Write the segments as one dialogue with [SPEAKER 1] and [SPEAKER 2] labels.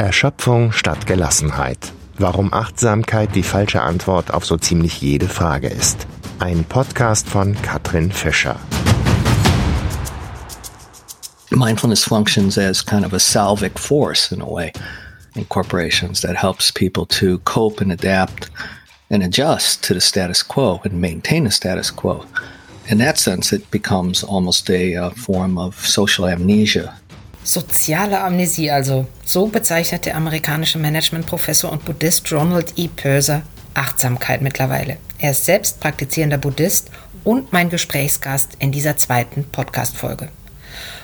[SPEAKER 1] Erschöpfung statt Gelassenheit. Warum Achtsamkeit die falsche Antwort auf so ziemlich jede Frage ist. Ein Podcast von Katrin Fischer.
[SPEAKER 2] Mindfulness functions as kind of a salvic force in a way in corporations that helps people to cope and adapt and adjust to the status quo and maintain the status quo. In that sense, it becomes almost a uh, form of social amnesia
[SPEAKER 3] Soziale Amnesie also. So bezeichnet der amerikanische Managementprofessor und Buddhist Ronald E. Purser Achtsamkeit mittlerweile. Er ist selbst praktizierender Buddhist und mein Gesprächsgast in dieser zweiten Podcast-Folge.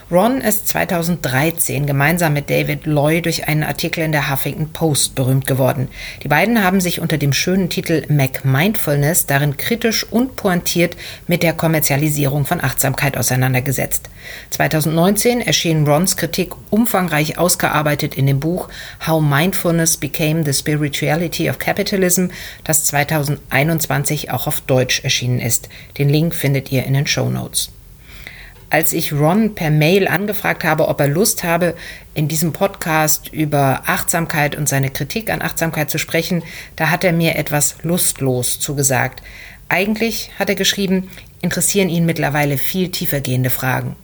[SPEAKER 3] Ron ist 2013 gemeinsam mit David Loy durch einen Artikel in der Huffington Post berühmt geworden. Die beiden haben sich unter dem schönen Titel Mac Mindfulness darin kritisch und pointiert mit der Kommerzialisierung von Achtsamkeit auseinandergesetzt. 2019 erschien Rons Kritik umfangreich ausgearbeitet in dem Buch How Mindfulness Became the Spirituality of Capitalism, das 2021 auch auf Deutsch erschienen ist. Den Link findet ihr in den Show Notes als ich Ron per Mail angefragt habe, ob er Lust habe, in diesem Podcast über Achtsamkeit und seine Kritik an Achtsamkeit zu sprechen, da hat er mir etwas lustlos zugesagt. Eigentlich, hat er geschrieben, interessieren ihn mittlerweile viel tiefergehende Fragen.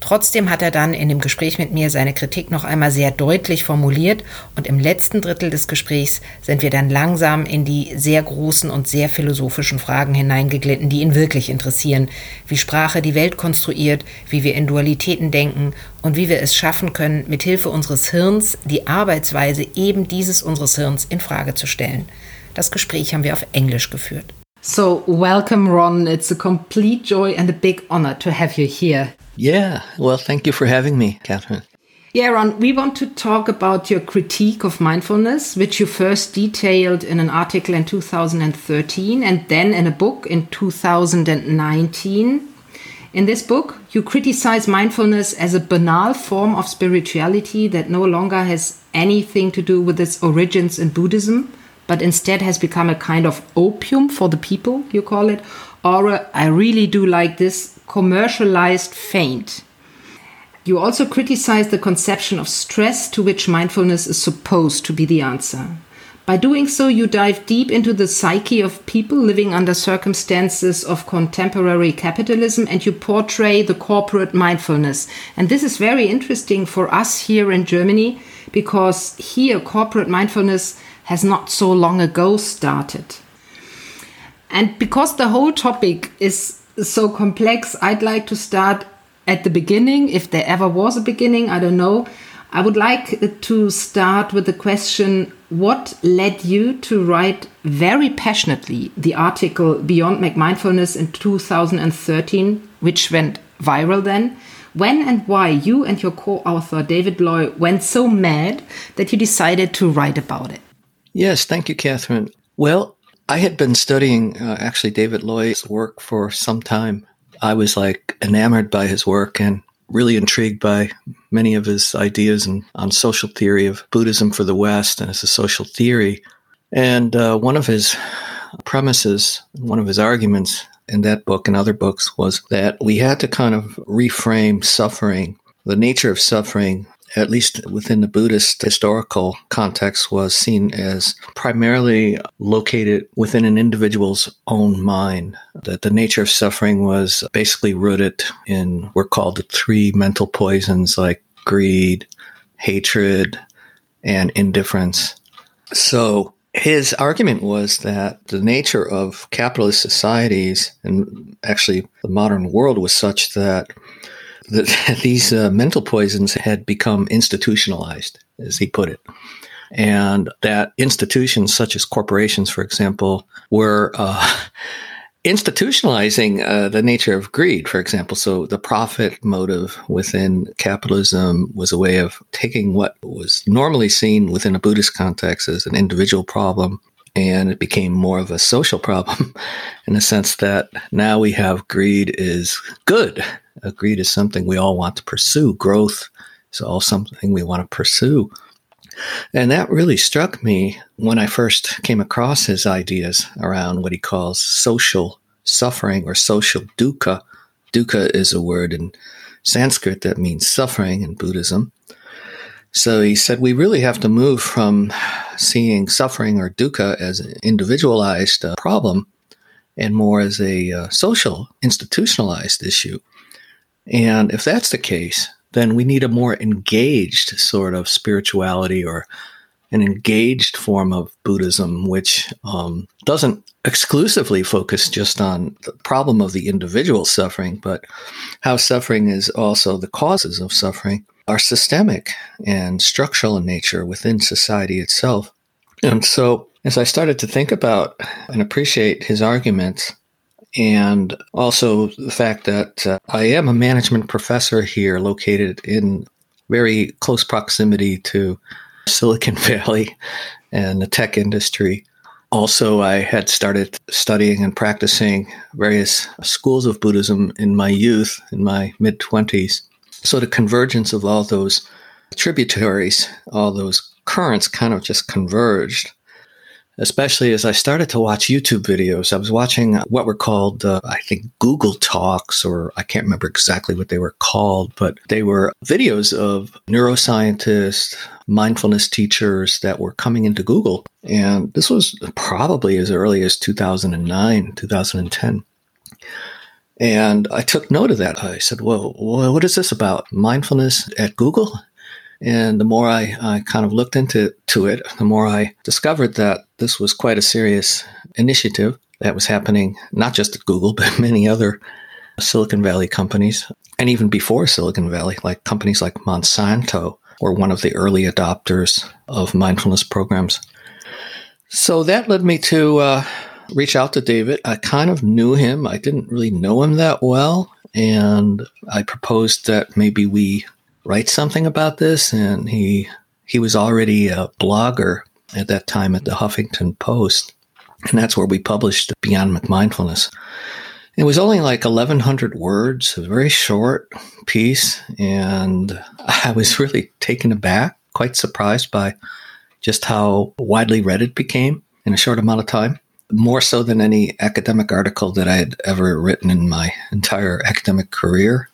[SPEAKER 3] Trotzdem hat er dann in dem Gespräch mit mir seine Kritik noch einmal sehr deutlich formuliert und im letzten Drittel des Gesprächs sind wir dann langsam in die sehr großen und sehr philosophischen Fragen hineingeglitten, die ihn wirklich interessieren, wie Sprache die Welt konstruiert, wie wir in Dualitäten denken und wie wir es schaffen können, mit Hilfe unseres Hirns die Arbeitsweise eben dieses unseres Hirns in Frage zu stellen. Das Gespräch haben wir auf Englisch geführt. So, welcome Ron. It's a complete joy and a big honor to have you here.
[SPEAKER 2] Yeah, well, thank you for having me, Catherine.
[SPEAKER 3] Yeah, Ron, we want to talk about your critique of mindfulness, which you first detailed in an article in 2013 and then in a book in 2019. In this book, you criticize mindfulness as a banal form of spirituality that no longer has anything to do with its origins in Buddhism, but instead has become a kind of opium for the people, you call it, or I really do like this commercialized feint. You also criticize the conception of stress to which mindfulness is supposed to be the answer. By doing so, you dive deep into the psyche of people living under circumstances of contemporary capitalism and you portray the corporate mindfulness. And this is very interesting for us here in Germany because here corporate mindfulness has not so long ago started. And because the whole topic is so complex, I'd like to start at the beginning, if there ever was a beginning, I don't know. I would like to start with the question what led you to write very passionately the article Beyond McMindfulness in 2013, which went viral then? When and why you and your co author David Loy went so mad that you decided to write about it?
[SPEAKER 2] Yes, thank you, Catherine. Well, I had been studying uh, actually David Loy's work for some time. I was like enamored by his work and really intrigued by many of his ideas and on social theory of Buddhism for the West and as a social theory. And uh, one of his premises, one of his arguments in that book and other books was that we had to kind of reframe suffering, the nature of suffering at least within the Buddhist historical context, was seen as primarily located within an individual's own mind. That the nature of suffering was basically rooted in what are called the three mental poisons like greed, hatred, and indifference. So his argument was that the nature of capitalist societies and actually the modern world was such that that these uh, mental poisons had become institutionalized, as he put it. And that institutions such as corporations, for example, were uh, institutionalizing uh, the nature of greed, for example. So the profit motive within capitalism was a way of taking what was normally seen within a Buddhist context as an individual problem and it became more of a social problem in the sense that now we have greed is good. Uh, greed is something we all want to pursue. Growth is all something we want to pursue. And that really struck me when I first came across his ideas around what he calls social suffering or social dukkha. Dukkha is a word in Sanskrit that means suffering in Buddhism. So he said, we really have to move from seeing suffering or dukkha as an individualized uh, problem and more as a uh, social, institutionalized issue. And if that's the case, then we need a more engaged sort of spirituality or an engaged form of Buddhism, which um, doesn't exclusively focus just on the problem of the individual suffering, but how suffering is also the causes of suffering are systemic and structural in nature within society itself. And so, as I started to think about and appreciate his arguments, and also the fact that uh, I am a management professor here located in very close proximity to Silicon Valley and the tech industry. Also, I had started studying and practicing various schools of Buddhism in my youth, in my mid 20s. So, the convergence of all those tributaries, all those currents kind of just converged especially as I started to watch YouTube videos. I was watching what were called, uh, I think, Google Talks, or I can't remember exactly what they were called, but they were videos of neuroscientists, mindfulness teachers that were coming into Google. And this was probably as early as 2009, 2010. And I took note of that. I said, well, what is this about? Mindfulness at Google? And the more I, I kind of looked into to it, the more I discovered that this was quite a serious initiative that was happening not just at Google, but many other Silicon Valley companies. And even before Silicon Valley, like companies like Monsanto were one of the early adopters of mindfulness programs. So that led me to uh, reach out to David. I kind of knew him, I didn't really know him that well. And I proposed that maybe we write something about this, and he he was already a blogger at that time at the Huffington Post, and that's where we published Beyond Mindfulness. It was only like 1,100 words, a very short piece, and I was really taken aback, quite surprised by just how widely read it became in a short amount of time. More so than any academic article that I had ever written in my entire academic career.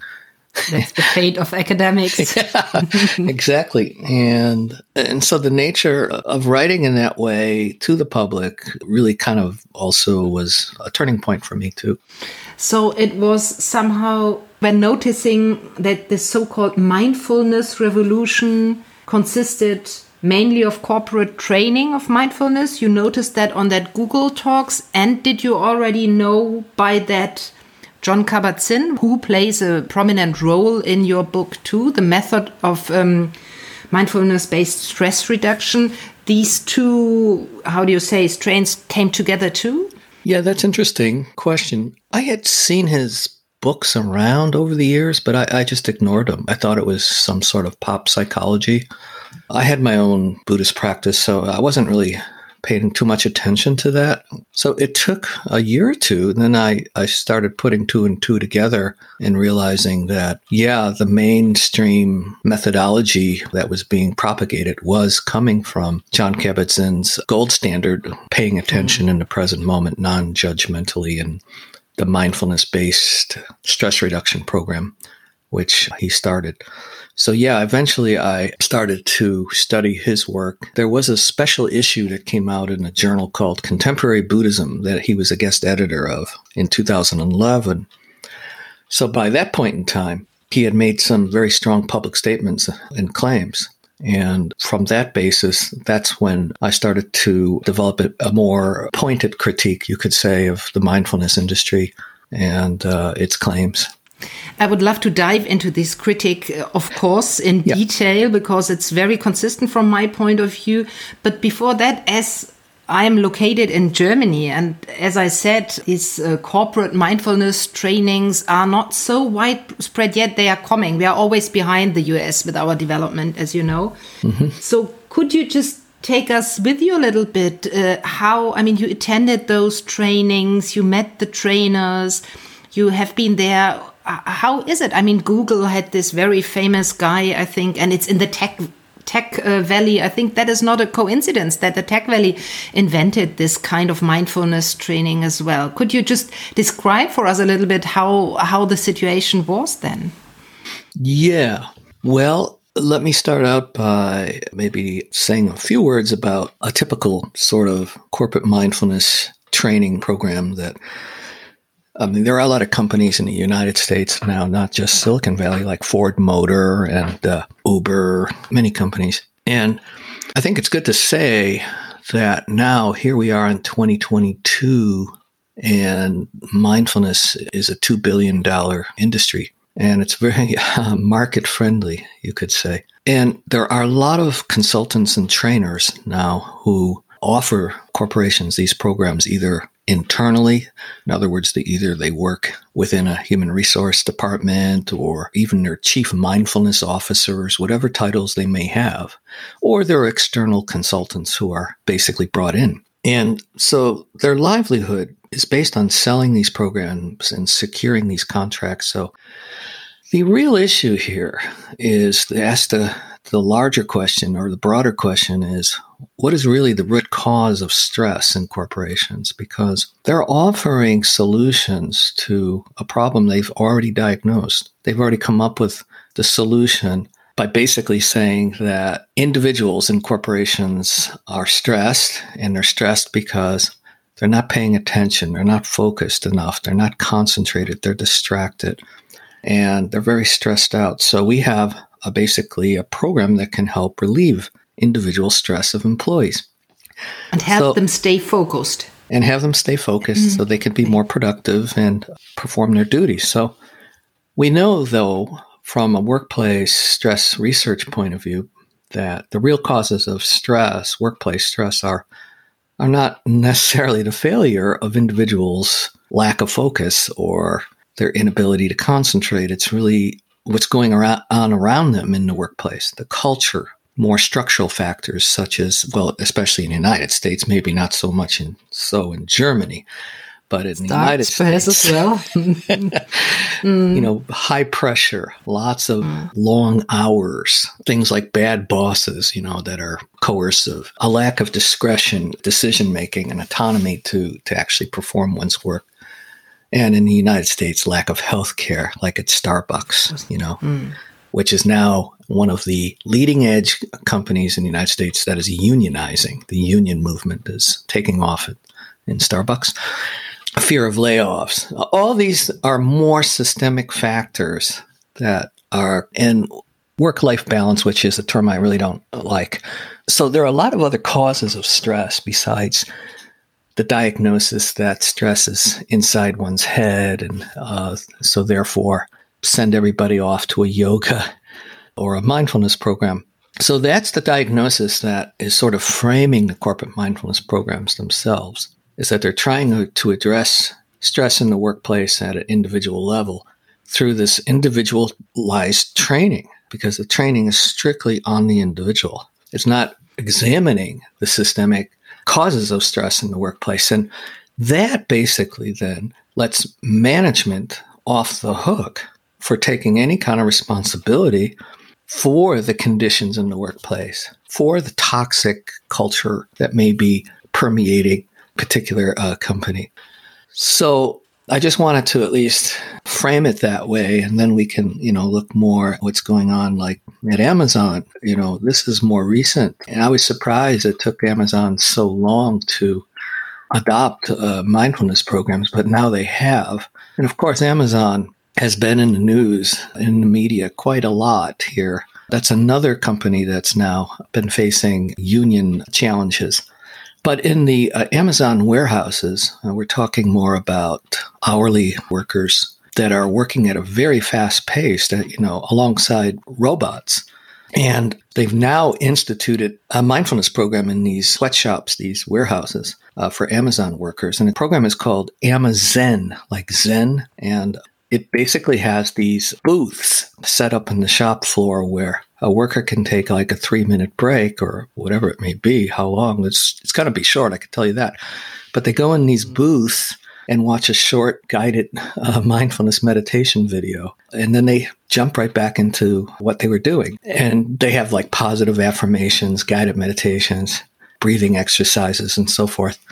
[SPEAKER 3] That's the fate of academics.
[SPEAKER 2] yeah, exactly. And and so the nature of writing in that way to the public really kind of also was a turning point for me too.
[SPEAKER 3] So it was somehow when noticing that the so-called mindfulness revolution consisted mainly of corporate training of mindfulness. You noticed that on that Google Talks. And did you already know by that Jon Kabat-Zinn, who plays a prominent role in your book too, the method of um, mindfulness-based stress reduction. These two, how do you say, strains came together too?
[SPEAKER 2] Yeah, that's interesting question. I had seen his books around over the years, but I, I just ignored them. I thought it was some sort of pop psychology. I had my own Buddhist practice, so I wasn't really paying too much attention to that. So it took a year or two. Then I, I started putting two and two together and realizing that, yeah, the mainstream methodology that was being propagated was coming from Jon Kabat Zinn's gold standard, paying attention in the present moment non judgmentally and the mindfulness based stress reduction program, which he started. So, yeah, eventually I started to study his work. There was a special issue that came out in a journal called Contemporary Buddhism that he was a guest editor of in 2011. So, by that point in time, he had made some very strong public statements and claims. And from that basis, that's when I started to develop a, more pointed critique, you could say, of the mindfulness industry and uh, its claims.
[SPEAKER 3] I would love to dive into this critic, uh, of course, in yeah. detail because it's very consistent from my point of view. But before that, as I am located in Germany, and as I said, these uh, corporate mindfulness trainings are not so widespread yet. They are coming. We are always behind the US with our development, as you know. Mm -hmm. So, could you just take us with you a little bit? Uh, how, I mean, you attended those trainings, you met the trainers, you have been there how is it? I mean, Google had this very famous guy, I think, and it's in the tech tech uh, valley. I think that is not a coincidence that the tech valley invented this kind of mindfulness training as well. Could you just describe for us a little bit how how the situation was then?
[SPEAKER 2] Yeah. Well, let me start out by maybe saying a few words about a typical sort of corporate mindfulness training program that I mean, there are a lot of companies in the United States now, not just Silicon Valley, like Ford Motor and uh, Uber, many companies. And I think it's good to say that now here we are in 2022 and mindfulness is a $2 billion industry and it's very uh, market friendly, you could say. And there are a lot of consultants and trainers now who offer corporations these programs either internally in other words they either they work within a human resource department or even their chief mindfulness officers whatever titles they may have or they're external consultants who are basically brought in and so their livelihood is based on selling these programs and securing these contracts. So the real issue here is ask the, the larger question or the broader question is what is really the root cause of stress in corporations? Because they're offering solutions to a problem they've already diagnosed. They've already come up with the solution by basically saying that individuals and corporations are stressed and they're stressed because they're not paying attention, they're not focused enough, they're not concentrated, they're distracted, and they're very stressed out. So we have a, basically a program that can help relieve individual stress of employees
[SPEAKER 3] and have so, them stay focused
[SPEAKER 2] and have them stay focused mm-hmm. so they can be more productive and perform their duties. So we know though from a workplace stress research point of view that the real causes of stress, workplace stress, are are not necessarily the failure of individuals' lack of focus or their inability to concentrate. It's really what's going around, on around them in the workplace, the culture, more structural factors such as, well, especially in the United States, maybe not so much in so in Germany, but in the United States
[SPEAKER 3] as well.
[SPEAKER 2] you know, high pressure, lots of mm. long hours, things like bad bosses, you know, that are coercive, a lack of discretion, decision making, and autonomy to to actually perform one's work. And in the United States, lack of health care, like at Starbucks, you know, mm. Which is now one of the leading edge companies in the United States that is unionizing. The union movement is taking off in Starbucks fear of layoffs. All these are more systemic factors that are in work life balance, which is a term I really don't like. So there are a lot of other causes of stress besides the diagnosis that stress is inside one's head. And uh, so therefore, send everybody off to a yoga or a mindfulness program. So that's the diagnosis that is sort of framing the corporate mindfulness programs themselves is that they're trying to address stress in the workplace at an individual level through this individualized training because the training is strictly on the individual. It's not examining the systemic causes of stress in the workplace. And that basically then lets management off the hook for taking any kind of responsibility for the conditions in the workplace, for the toxic culture that may be permeating particular uh, company. So I just wanted to at least frame it that way, and then we can, you know, look more at what's going on, like at Amazon. You know, this is more recent, and I was surprised it took Amazon so long to adopt uh, mindfulness programs, but now they have. And of course, Amazon has been in the news in the media quite a lot here. That's another company that's now been facing union challenges. But in the uh, Amazon warehouses, uh, we're talking more about hourly workers that are working at a very fast pace, that, you know, alongside robots. And they've now instituted a mindfulness program in these sweatshops, these warehouses uh, for Amazon workers. And the program is called Amazon, like Zen. And it basically has these booths set up in the shop floor where a worker can take like a three minute break or whatever it may be. How long? It's it's going to be short. I can tell you that. But they go in these booths and watch a short guided uh, mindfulness meditation video, and then they jump right back into what they were doing. And they have like positive affirmations, guided meditations, breathing exercises, and so forth.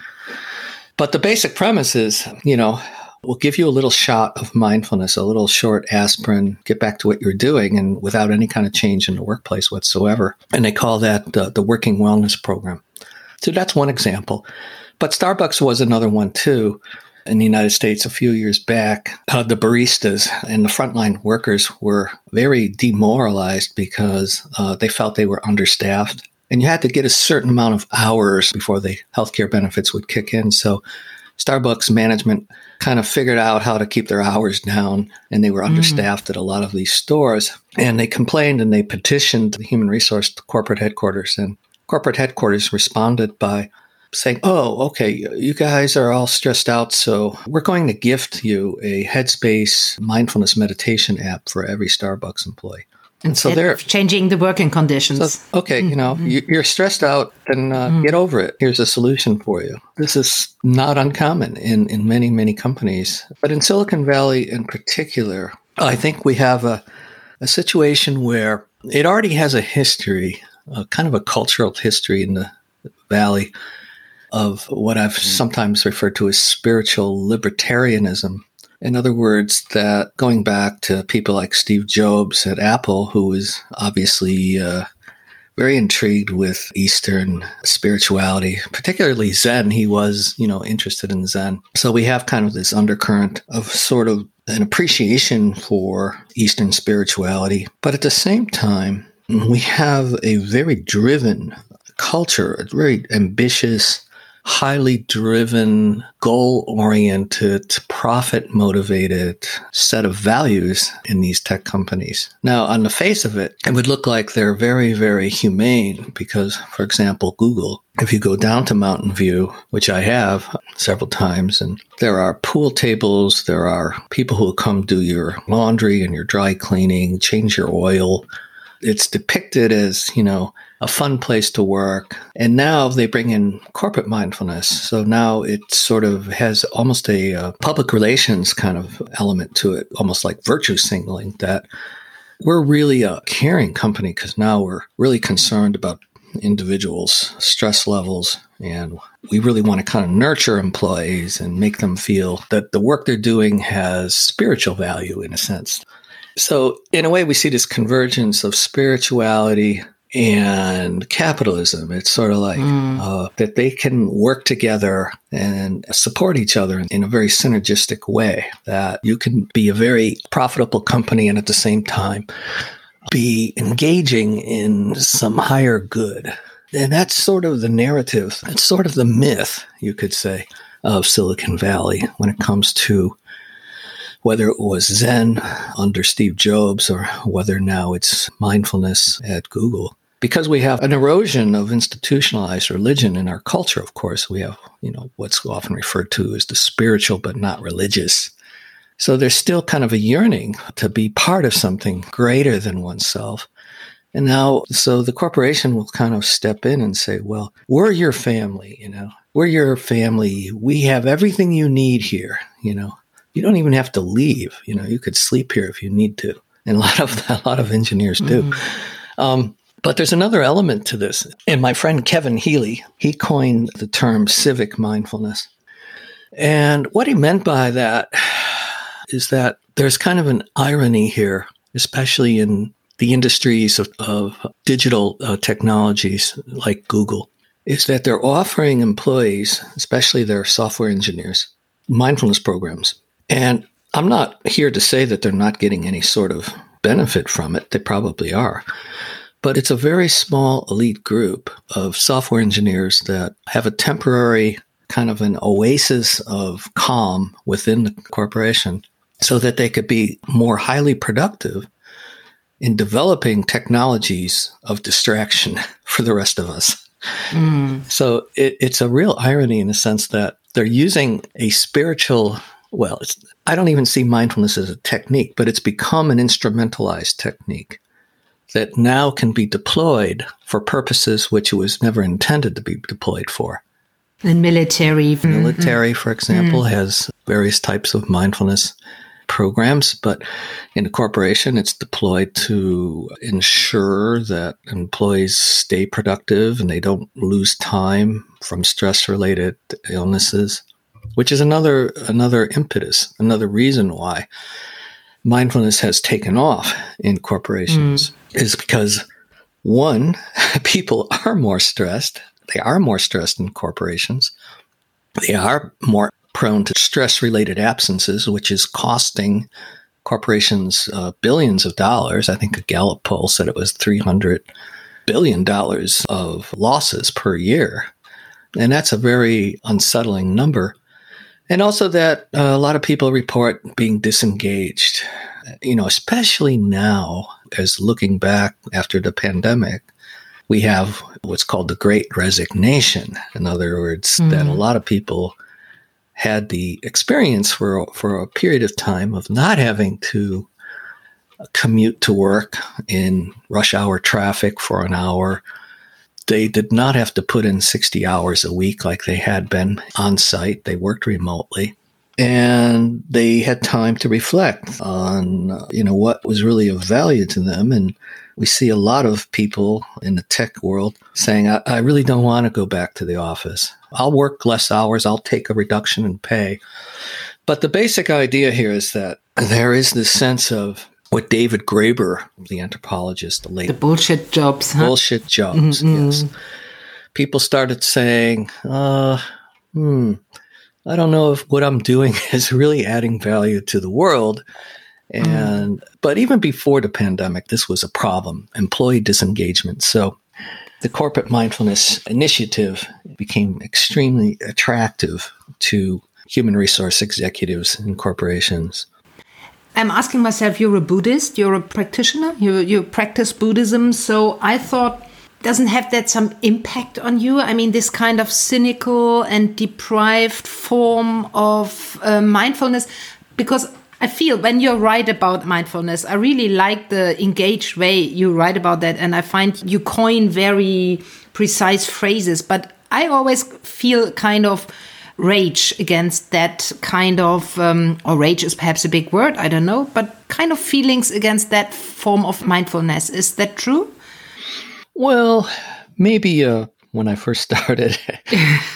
[SPEAKER 2] But the basic premise is, you know, we'll give you a little shot of mindfulness, a little short aspirin, get back to what you're doing, and without any kind of change in the workplace whatsoever. And they call that the working wellness program. So that's one example. But Starbucks was another one too. In the United States, a few years back, uh, the baristas and the frontline workers were very demoralized because uh, they felt they were understaffed. And you had to get a certain amount of hours before the healthcare benefits would kick in. So Starbucks management kind of figured out how to keep their hours down and they were mm-hmm. understaffed mm. at a lot of these stores. And they complained and they petitioned the human resource corporate headquarters. And corporate headquarters responded by saying, Oh, okay, you guys are all stressed out. So we're going to gift you a Headspace mindfulness meditation app for every Starbucks employee.
[SPEAKER 3] And so they're changing the working conditions.
[SPEAKER 2] So, okay, mm-hmm. you know, mm-hmm. you're stressed out, then uh, mm-hmm. get over it. Here's a solution for you. This is not uncommon in, in many, many companies. But in Silicon Valley in particular, I think we have a, a situation where it already has a history, a kind of a cultural history in the valley of what I've mm-hmm. sometimes referred to as spiritual libertarianism in other words, that going back to people like Steve Jobs at Apple, who was obviously uh, very intrigued with Eastern spirituality, particularly Zen. He was, you know, interested in Zen. So we have kind of this undercurrent of sort of an appreciation for Eastern spirituality. But at the same time, we have a very driven culture, a very ambitious, highly driven, goal oriented, profit motivated set of values in these tech companies. Now, on the face of it, it would look like they're very, very humane because, for example, Google, if you go down to Mountain View, which I have several times, and there are pool tables, there are people who come do your laundry and your dry cleaning, change your oil. It's depicted as, you know, a fun place to work. And now they bring in corporate mindfulness. So now it sort of has almost a uh, public relations kind of element to it, almost like virtue signaling that we're really a caring company because now we're really concerned about individuals' stress levels. And we really want to kind of nurture employees and make them feel that the work they're doing has spiritual value in a sense. So, in a way, we see this convergence of spirituality and capitalism. It's sort of like mm. uh, that they can work together and support each other in a very synergistic way, that you can be a very profitable company and at the same time be engaging in some higher good. And that's sort of the narrative, that's sort of the myth, you could say, of Silicon Valley when it comes to whether it was Zen under Steve Jobs or whether now it's mindfulness at Google because we have an erosion of institutionalized religion in our culture, of course, we have, you know, what's often referred to as the spiritual but not religious. So there's still kind of a yearning to be part of something greater than oneself. And now, so the corporation will kind of step in and say, well, we're your family, you know, we're your family. We have everything you need here, you know, you don't even have to leave, you know, you could sleep here if you need to. And a lot of, a lot of engineers do. Mm-hmm. Um, but there's another element to this. And my friend Kevin Healey, he coined the term civic mindfulness. And what he meant by that is that there's kind of an irony here, especially in the industries of, of digital uh, technologies like Google, is that they're offering employees, especially their software engineers, mindfulness programs. And I'm not here to say that they're not getting any sort of benefit from it. They probably are. But it's a very small elite group of software engineers that have a temporary kind of an oasis of calm within the corporation so that they could be more highly productive in developing technologies of distraction for the rest of us. Mm. So it, it's a real irony in the sense that they're using a spiritual, well, I don't even see mindfulness as a technique, but it's become an instrumentalized technique that now can be deployed for purposes which it was never intended to be deployed for.
[SPEAKER 3] And military.
[SPEAKER 2] Military, mm-hmm. for example, mm. has various types of mindfulness programs, but in a corporation, it's deployed to ensure that employees stay productive and they don't lose time from stress related illnesses. which is another another impetus, another reason why mindfulness has taken off in corporations mm. is because one, people are more stressed. They are more stressed in corporations. They are more prone to stress related absences, which is costing corporations uh, billions of dollars. I think a Gallup poll said it was 300 billion dollars of losses per year. And that's a very unsettling number. And also that uh, a lot of people report being disengaged, you know, especially now as looking back after the pandemic, we have what's called the great resignation. In other words, mm. that a lot of people had the experience for for a period of time of not having to commute to work in rush hour traffic for an hour. They did not have to put in 60 hours a week like they had been on site. They worked remotely and they had time to reflect on uh, you know what was really of value to them and we see a lot of people in the tech world saying I, I really don't want to go back to the office I'll work less hours, I'll take a reduction in pay. But the basic idea here is that there is this sense of what David Graeber, the anthropologist, the late
[SPEAKER 3] the bullshit jobs,
[SPEAKER 2] huh? bullshit jobs. Mm-hmm. Yes, people started saying, uh, "Hmm, I don't know if what I'm doing is really adding value to the world." And mm. but even before the pandemic, this was a problem: employee disengagement. So the corporate mindfulness initiative became extremely attractive to human resource executives and corporations.
[SPEAKER 3] I'm asking myself, you're a Buddhist, you're a practitioner, you, you practice Buddhism. So I thought, doesn't have that some impact on you? I mean, this kind of cynical and deprived form of uh, mindfulness, because I feel when you write about mindfulness, I really like the engaged way you write about that. And I find you coin very precise phrases, but I always feel kind of rage against that kind of, um, or rage is perhaps a big word, I don't know, but kind of feelings against that form of mindfulness. Is that true?
[SPEAKER 2] Well, maybe uh, when I first started,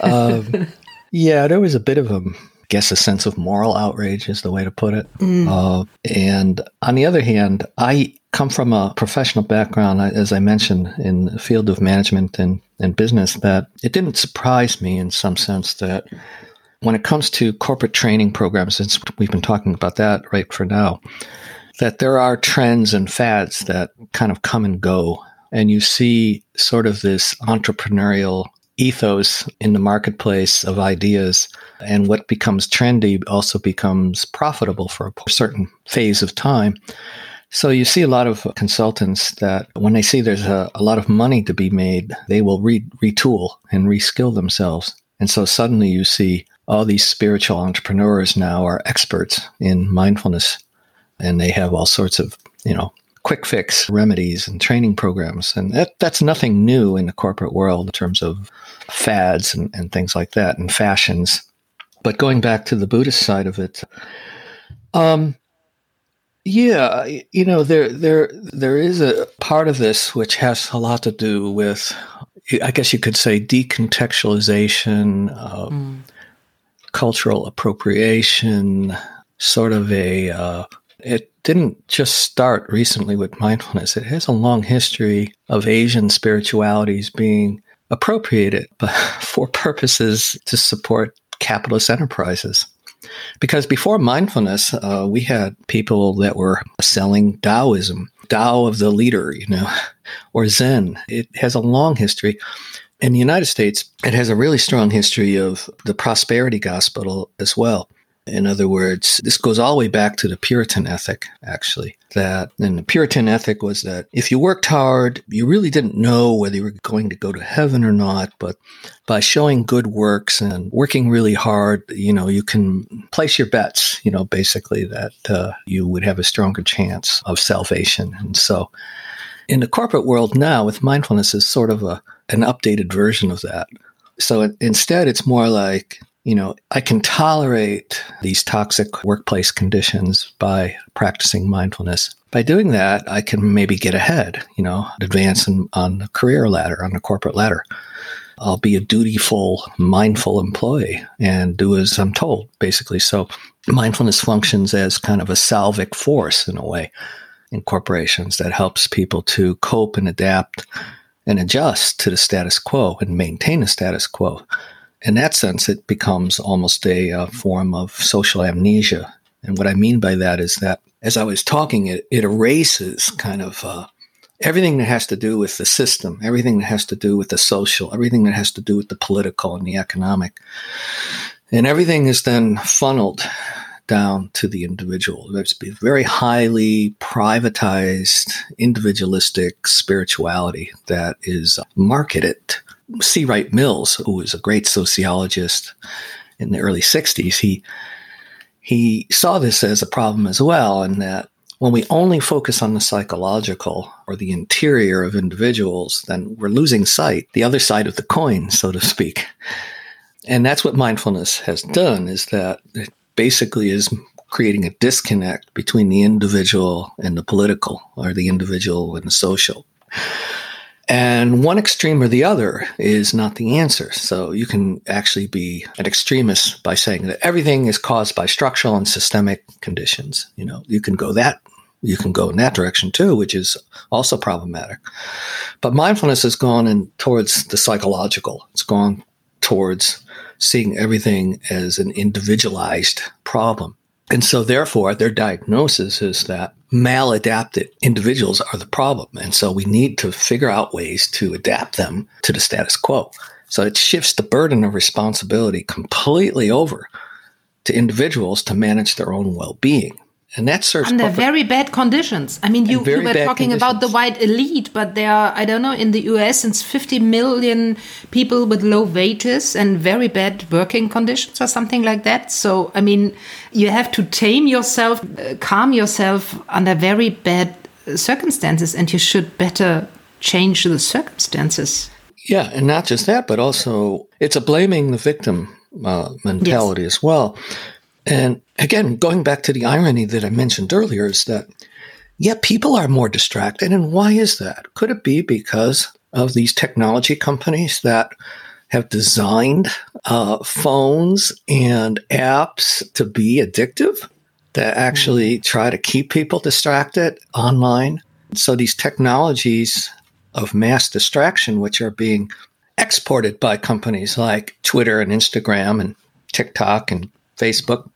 [SPEAKER 2] um, yeah, there was a bit of a guess a sense of moral outrage is the way to put it. Mm. Uh, and on the other hand, I come from a professional background, as I mentioned, in the field of management and, and business, that it didn't surprise me in some sense that when it comes to corporate training programs, since we've been talking about that right for now, that there are trends and fads that kind of come and go. And you see sort of this entrepreneurial ethos in the marketplace of ideas and what becomes trendy also becomes profitable for a certain phase of time. So you see a lot of consultants that when they see there's a, a lot of money to be made, they will re- retool and reskill themselves. And so suddenly you see all these spiritual entrepreneurs now are experts in mindfulness and they have all sorts of, you know, quick fix remedies and training programs. And that, that's nothing new in the corporate world in terms of fads and, and things like that and fashions. But going back to the Buddhist side of it, um, yeah, you know, there there there is a part of this which has a lot to do with, I guess you could say, decontextualization, mm. cultural appropriation, sort of a. Uh, it didn't just start recently with mindfulness. It has a long history of Asian spiritualities being appropriated for purposes to support capitalist enterprises. Because before mindfulness, uh, we had people that were selling Taoism, Tao of the leader, you know, or Zen. It has a long history. In the United States, it has a really strong history of the prosperity gospel as well. In other words, this goes all the way back to the Puritan ethic, actually. That, and the Puritan ethic was that if you worked hard, you really didn't know whether you were going to go to heaven or not. But by showing good works and working really hard, you know, you can place your bets, you know, basically that uh, you would have a stronger chance of salvation. And so in the corporate world now, with mindfulness, is sort of a, an updated version of that. So instead, it's more like you know, I can tolerate these toxic workplace conditions by practicing mindfulness. By doing that, I can maybe get ahead, you know, advance in, on the career ladder, on the corporate ladder. I'll be a dutiful, mindful employee and do as I'm told, basically. So mindfulness functions as kind of a salvic force in a way in corporations that helps people to cope and adapt and adjust to the status quo and maintain the status quo. In that sense, it becomes almost a, a form of social amnesia. And what I mean by that is that as I was talking, it, it erases kind of uh, everything that has to do with the system, everything that has to do with the social, everything that has to do with the political and the economic. And everything is then funneled down to the individual. There's a very highly privatized, individualistic spirituality that is marketed. C. Wright Mills, who was a great sociologist in the early 60s, he he saw this as a problem as well, and that when we only focus on the psychological or the interior of individuals, then we're losing sight, the other side of the coin, so to speak. And that's what mindfulness has done is that it basically is creating a disconnect between the individual and the political or the individual and the social. And one extreme or the other is not the answer. So you can actually be an extremist by saying that everything is caused by structural and systemic conditions. You know, you can go that you can go in that direction too, which is also problematic. But mindfulness has gone in towards the psychological. It's gone towards seeing everything as an individualized problem. And so, therefore, their diagnosis is that maladapted individuals are the problem. And so, we need to figure out ways to adapt them to the status quo. So, it shifts the burden of responsibility completely over to individuals to manage their own well being. And that serves
[SPEAKER 3] under very bad conditions. I mean, you, you were talking conditions. about the white elite, but there are, I don't know, in the US, since 50 million people with low wages and very bad working conditions or something like that. So, I mean, you have to tame yourself, uh, calm yourself under very bad circumstances, and you should better change the circumstances.
[SPEAKER 2] Yeah, and not just that, but also it's a blaming the victim uh, mentality yes. as well. And again, going back to the irony that I mentioned earlier is that, yeah, people are more distracted. And why is that? Could it be because of these technology companies that have designed uh, phones and apps to be addictive, that actually mm-hmm. try to keep people distracted online? So these technologies of mass distraction, which are being exported by companies like Twitter and Instagram and TikTok and Facebook,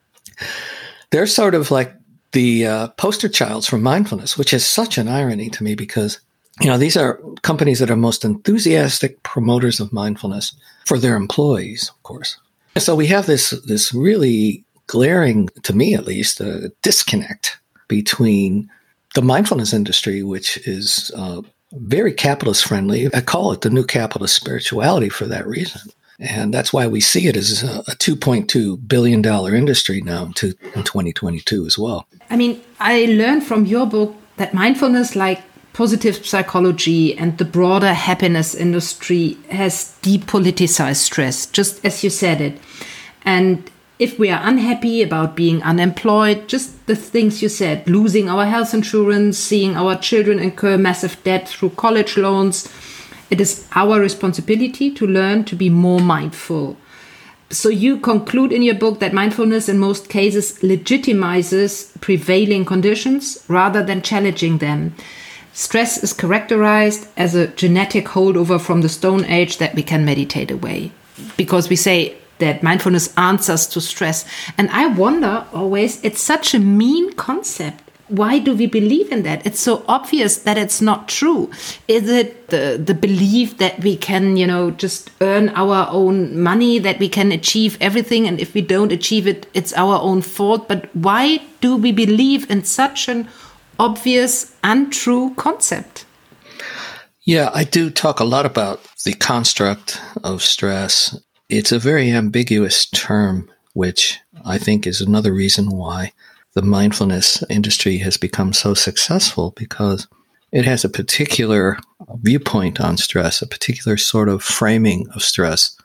[SPEAKER 2] they're sort of like the uh, poster childs for mindfulness, which is such an irony to me because you know these are companies that are most enthusiastic promoters of mindfulness for their employees, of course. And so we have this this really glaring, to me at least, uh, disconnect between the mindfulness industry, which is uh, very capitalist friendly. I call it the new capitalist spirituality for that reason. And that's why we see it as a, $2.2 billion industry now to, in 2022 as well.
[SPEAKER 3] I mean, I learned from your book that mindfulness, like positive psychology and the broader happiness industry, has depoliticized stress, just as you said it. And if we are unhappy about being unemployed, just the things you said, losing our health insurance, seeing our children incur massive debt through college loans, it is our responsibility to learn to be more mindful. So you conclude in your book that mindfulness in most cases legitimizes prevailing conditions rather than challenging them. Stress is characterized as a genetic holdover from the Stone Age that we can meditate away. Because we say that mindfulness answers to stress. And I wonder always, it's such a mean concept why do we believe in that? It's so obvious that it's not true. Is it the, the belief that we can, you know, just earn our own money, that we can achieve everything, and if we don't achieve it, it's our own fault? But why do we believe in such an obvious, untrue concept?
[SPEAKER 2] Yeah, I do talk a lot about the construct of stress. It's a very ambiguous term, which I think is another reason why the mindfulness industry has become so successful because it has a particular viewpoint on stress, a particular sort of framing of stress,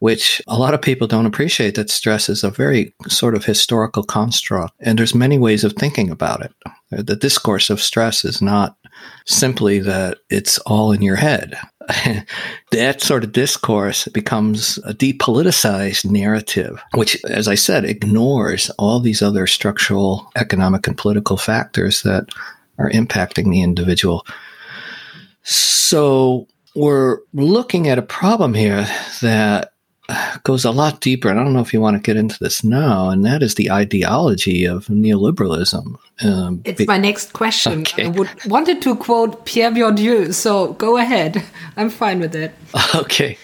[SPEAKER 2] which a lot of people don't appreciate that stress is a very sort of historical construct. And there's many ways of thinking about it. The discourse of stress is not simply that it's all in your head. that sort of discourse becomes a depoliticized narrative, which, as I said, ignores all these other structural, economic, and political factors that are impacting the individual. So we're looking at a problem here that goes a lot deeper. And I don't know if you want to get into this now, and that is the ideology of neoliberalism.
[SPEAKER 3] Um, it's be- my next question. Okay. I would, wanted to quote Pierre Bourdieu, so go ahead. I'm fine with it.
[SPEAKER 2] Okay.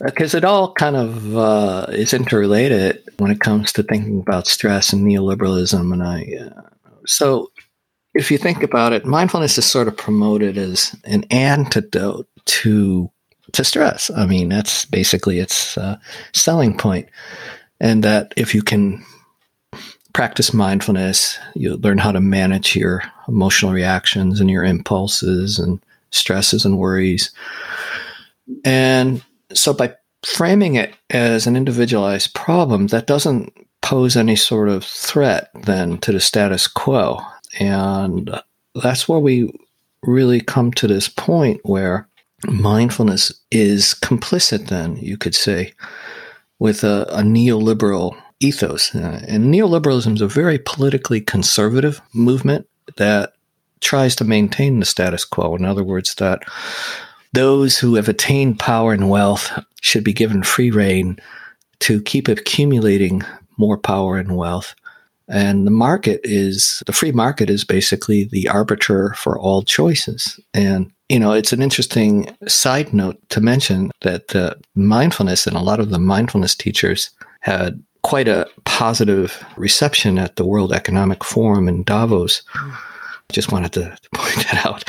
[SPEAKER 2] Because it all kind of uh, is interrelated when it comes to thinking about stress and neoliberalism. And I, uh, so if you think about it, mindfulness is sort of promoted as an antidote to to stress. I mean, that's basically its uh, selling point. And that if you can practice mindfulness, you learn how to manage your emotional reactions and your impulses and stresses and worries. And so by framing it as an individualized problem, that doesn't pose any sort of threat then to the status quo. And that's where we really come to this point where mindfulness is complicit, then, you could say, with a, a neoliberal ethos. Uh, and neoliberalism is a very politically conservative movement that tries to maintain the status quo. In other words, that those who have attained power and wealth should be given free rein to keep accumulating more power and wealth. And the market is the free market is basically the arbiter for all choices. And you know, it's an interesting side note to mention that uh, mindfulness and a lot of the mindfulness teachers had quite a positive reception at the World Economic Forum in Davos. Just wanted to point that out.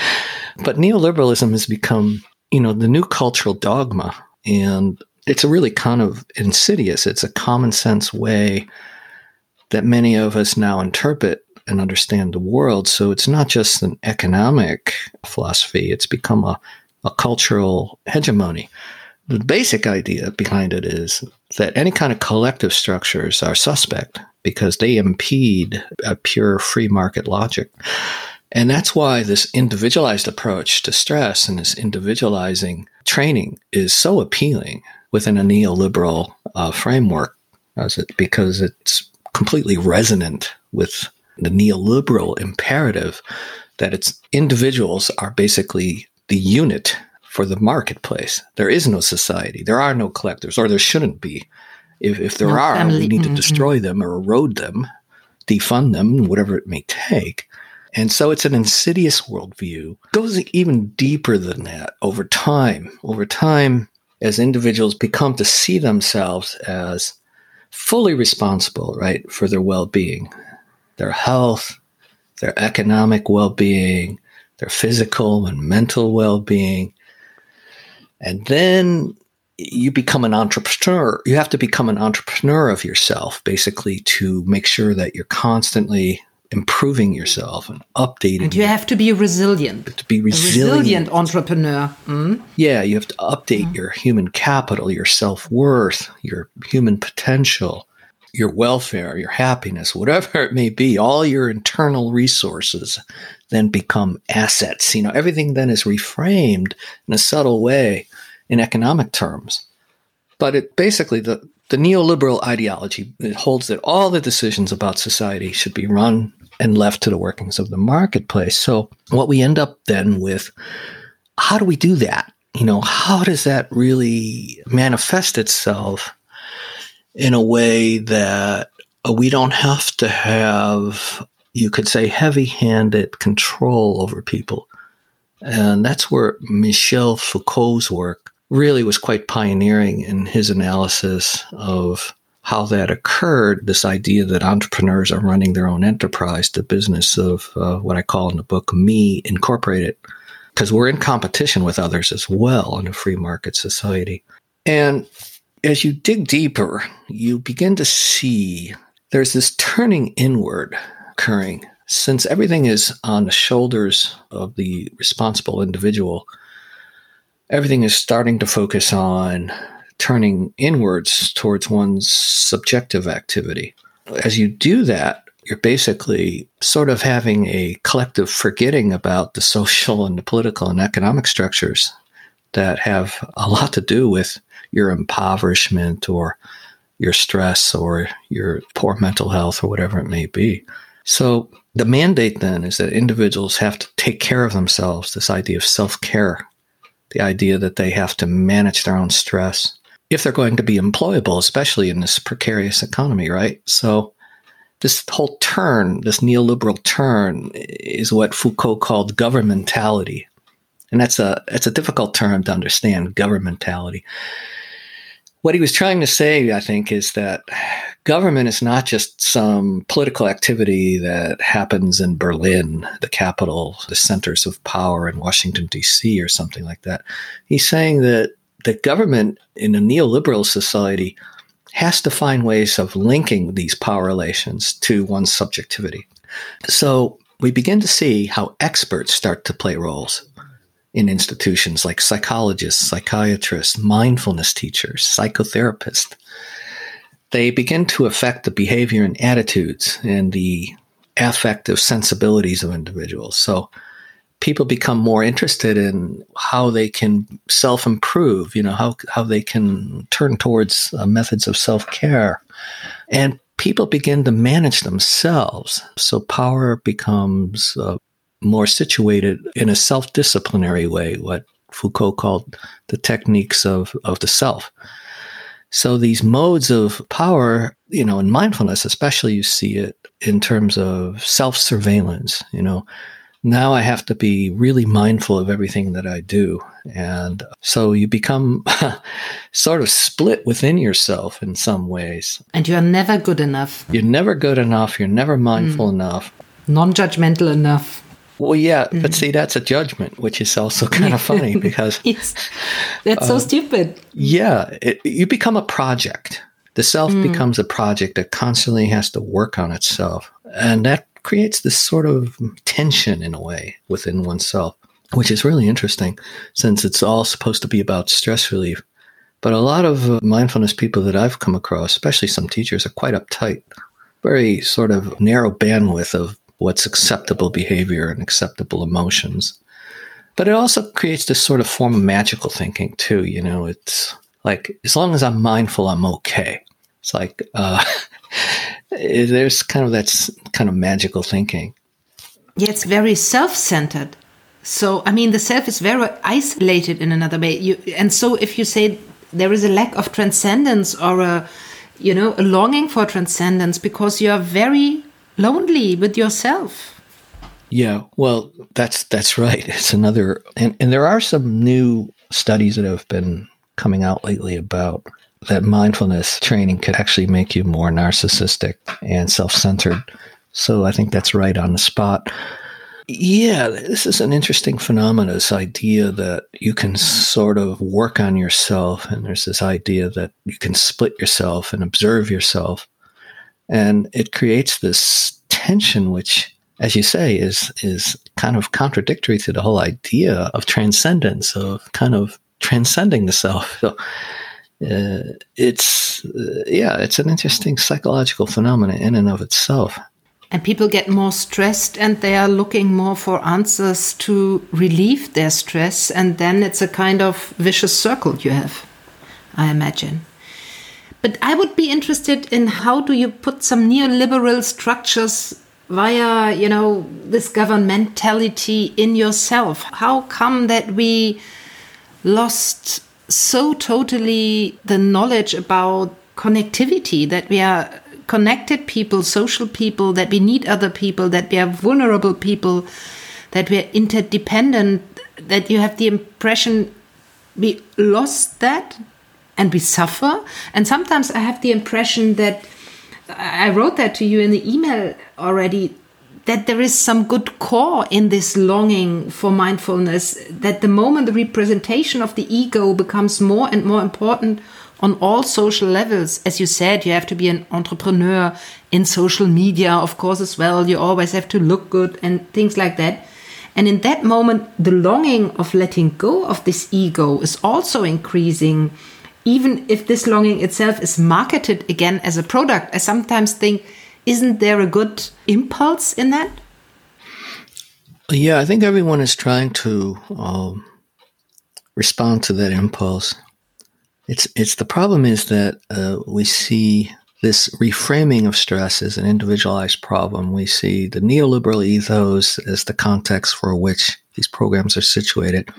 [SPEAKER 2] But neoliberalism has become, you know, the new cultural dogma. And it's a really kind of insidious, it's a common sense way that many of us now interpret and understand the world. So it's not just an economic philosophy, it's become a, a cultural hegemony. The basic idea behind it is that any kind of collective structures are suspect because they impede a pure free market logic. And that's why this individualized approach to stress and this individualizing training is so appealing within a neoliberal uh, framework, as it, because it's completely resonant with the neoliberal imperative that its individuals are basically the unit for the marketplace. There is no society. There are no collectors, or there shouldn't be. If, if there no are, family. we need to mm-hmm. destroy them or erode them, defund them, whatever it may take. And so it's an insidious worldview. It goes even deeper than that over time. Over time, as individuals become to see themselves as fully responsible, right, for their well being their health, their economic well being, their physical and mental well being. And then you become an entrepreneur. You have to become an entrepreneur of yourself, basically, to make sure that you're constantly improving yourself and updating.
[SPEAKER 3] And you have to be resilient.
[SPEAKER 2] To be resilient,
[SPEAKER 3] resilient entrepreneur.
[SPEAKER 2] Mm? Yeah, you have to update mm. your human capital, your self worth, your human potential, your welfare, your happiness, whatever it may be, all your internal resources then become assets. You know, everything then is reframed in a subtle way in economic terms. But it basically the the neoliberal ideology it holds that all the decisions about society should be run and left to the workings of the marketplace. So what we end up then with how do we do that? You know, how does that really manifest itself in a way that we don't have to have, you could say, heavy handed control over people. And that's where Michel Foucault's work really was quite pioneering in his analysis of how that occurred. This idea that entrepreneurs are running their own enterprise, the business of uh, what I call in the book me incorporated, because we're in competition with others as well in a free market society. And as you dig deeper, you begin to see there's this turning inward occurring. Since everything is on the shoulders of the responsible individual, everything is starting to focus on turning inwards towards one's subjective activity. As you do that, you're basically sort of having a collective forgetting about the social and the political and economic structures that have a lot to do with your impoverishment or your stress or your poor mental health or whatever it may be. So the mandate then is that individuals have to take care of themselves, this idea of self care, the idea that they have to manage their own stress if they're going to be employable, especially in this precarious economy, right? So this whole turn, this neoliberal turn, is what Foucault called governmentality. And that's a it's a difficult term to understand, governmentality what he was trying to say, I think, is that government is not just some political activity that happens in Berlin, the capital, the centers of power in Washington, D.C., or something like that. He's saying that the government in a neoliberal society has to find ways of linking these power relations to one's subjectivity. So we begin to see how experts start to play roles in institutions like psychologists, psychiatrists, mindfulness teachers, psychotherapists. They begin to affect the behavior and attitudes and the affective sensibilities of individuals. So people become more interested in how they can self improve, you know, how, how they can turn towards uh, methods of self care. And people begin to manage themselves. So power becomes uh, more situated in a self disciplinary way, what Foucault called the techniques of, of the self. So these modes of power, you know, in mindfulness, especially you see it in terms of self surveillance, you know. Now I have to be really mindful of everything that I do. And so you become sort of split within yourself in some ways.
[SPEAKER 3] And you're never good enough.
[SPEAKER 2] You're never good enough. You're never mindful mm. enough.
[SPEAKER 3] Non judgmental enough.
[SPEAKER 2] Well, yeah, mm-hmm. but see, that's a judgment, which is also kind of funny because
[SPEAKER 3] yes. that's uh, so stupid.
[SPEAKER 2] Yeah, it, you become a project. The self mm. becomes a project that constantly has to work on itself, and that creates this sort of tension in a way within oneself, which is really interesting, since it's all supposed to be about stress relief. But a lot of uh, mindfulness people that I've come across, especially some teachers, are quite uptight, very sort of narrow bandwidth of what's acceptable behavior and acceptable emotions. But it also creates this sort of form of magical thinking too. You know, it's like as long as I'm mindful, I'm okay. It's like uh, there's kind of that kind of magical thinking.
[SPEAKER 3] Yeah, it's very self-centered. So I mean, the self is very isolated in another way. You, and so if you say there is a lack of transcendence or a you know a longing for transcendence because you are very lonely with yourself.
[SPEAKER 2] Yeah, well, that's that's right. It's another, and, and there are some new studies that have been coming out lately about that mindfulness training could actually make you more narcissistic and self-centered. So I think that's right on the spot. Yeah, this is an interesting phenomenon. This idea that you can sort of work on yourself, and there's this idea that you can split yourself and observe yourself and it creates this tension which as you say is is kind of contradictory to the whole idea of transcendence of kind of transcending the self. So uh, it's uh, yeah it's an interesting psychological phenomenon in and of itself.
[SPEAKER 3] And people get more stressed and they are looking more for answers to relieve their stress. And then it's a kind of vicious circle you have i imagine but I would be interested in how do you put some neoliberal structures via, you know, this governmentality in yourself? How come that we lost so totally the knowledge about connectivity that we are connected people, social people, that we need other people, that we are vulnerable people, that we are interdependent, that you have the impression we lost that and we suffer. And sometimes I have the impression that I wrote that to you in the email already that there is some good core in this longing for mindfulness, that the moment the representation of the ego becomes more and more important on all social levels, as you said, you have to be an entrepreneur in social media, of course, as well. You always have to look good and things like that. And in that moment, the longing of letting go of this ego is also increasing even if this longing itself is marketed again as a product, I sometimes think, isn't there a good impulse in that?
[SPEAKER 2] Yeah, I think everyone is trying to um, respond to that impulse. It's it's the problem is that uh, we see this reframing of stress as an individualized problem. We see the neoliberal ethos as the context for which these programs are situated.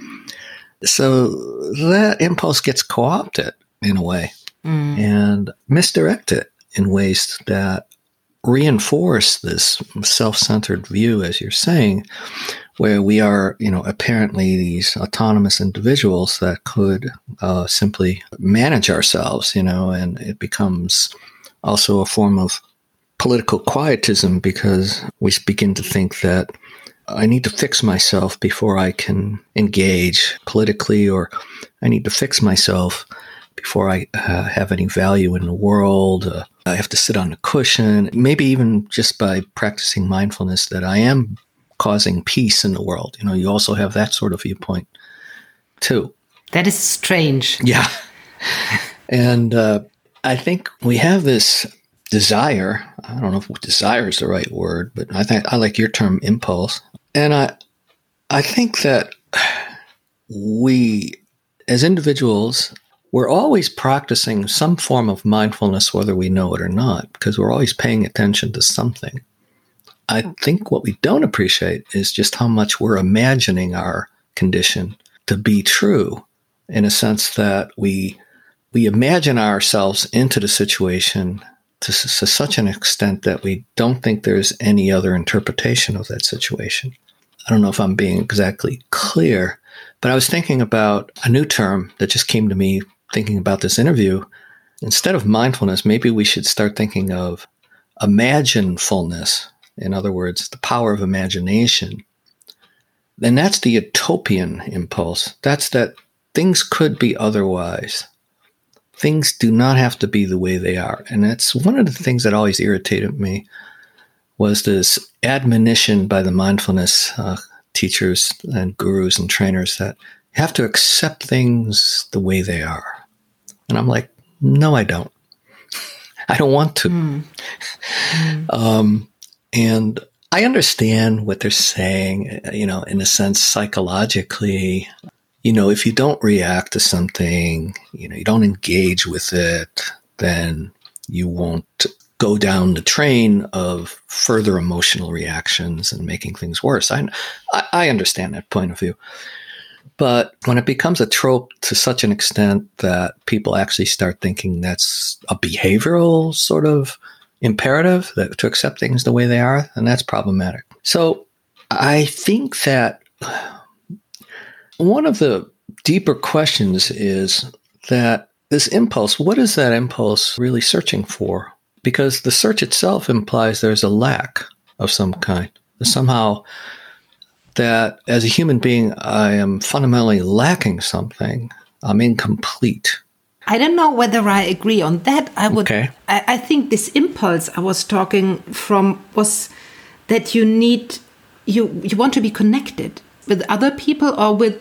[SPEAKER 2] So that impulse gets co-opted in a way mm. and misdirected in ways that reinforce this self-centered view, as you're saying, where we are, you know, apparently these autonomous individuals that could uh, simply manage ourselves, you know, and it becomes also a form of political quietism because we begin to think that I need to fix myself before I can engage politically, or I need to fix myself before I uh, have any value in the world. Uh, I have to sit on a cushion, maybe even just by practicing mindfulness that I am causing peace in the world. You know, you also have that sort of viewpoint too.
[SPEAKER 3] That is strange.
[SPEAKER 2] Yeah. and uh, I think we have this desire. I don't know if desire is the right word, but I think I like your term impulse. And I, I think that we, as individuals, we're always practicing some form of mindfulness, whether we know it or not, because we're always paying attention to something. I hmm. think what we don't appreciate is just how much we're imagining our condition to be true in a sense that we we imagine ourselves into the situation to, to such an extent that we don't think there's any other interpretation of that situation. I don't know if I'm being exactly clear, but I was thinking about a new term that just came to me thinking about this interview. Instead of mindfulness, maybe we should start thinking of imaginefulness in other words, the power of imagination, then that's the utopian impulse. That's that things could be otherwise. Things do not have to be the way they are. And that's one of the things that always irritated me was this admonition by the mindfulness uh, teachers and gurus and trainers that you have to accept things the way they are. And I'm like, no, I don't. I don't want to. Mm. Mm. um, and I understand what they're saying, you know, in a sense, psychologically. You know, if you don't react to something, you know, you don't engage with it, then you won't go down the train of further emotional reactions and making things worse. I, I understand that point of view. But when it becomes a trope to such an extent that people actually start thinking that's a behavioral sort of imperative that, to accept things the way they are, and that's problematic. So I think that one of the deeper questions is that this impulse, what is that impulse really searching for? Because the search itself implies there's a lack of some kind. Somehow, that as a human being, I am fundamentally lacking something. I'm incomplete.
[SPEAKER 3] I don't know whether I agree on that. I would. Okay. I, I think this impulse I was talking from was that you need you you want to be connected with other people or with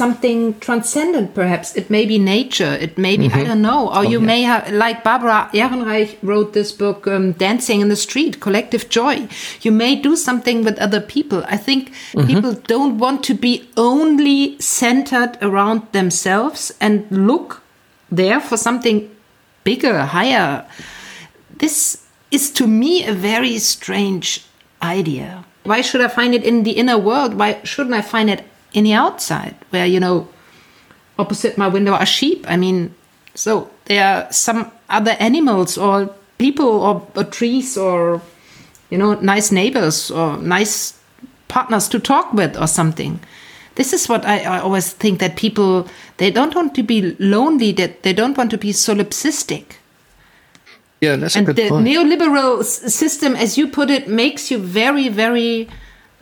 [SPEAKER 3] something transcendent perhaps it may be nature it may be mm -hmm. i mm-hmm. don't know or oh, you yeah. may have like barbara ehrenreich wrote this book um, dancing in the street collective joy you may do something with other people i think mm -hmm. people don't want to be only centered around themselves and look there for something bigger, higher. This is to me a very strange idea. Why should I find it in the inner world? Why shouldn't I find it in the outside, where, you know, opposite my window are sheep? I mean, so there are some other animals or people or, or trees or, you know, nice neighbors or nice partners to talk with or something this is what I, I, always think that people they don't want to be lonely that they don't want to be solipsistic
[SPEAKER 2] yeah that's
[SPEAKER 3] and
[SPEAKER 2] a good
[SPEAKER 3] the
[SPEAKER 2] point.
[SPEAKER 3] neoliberal system as you put it makes you very very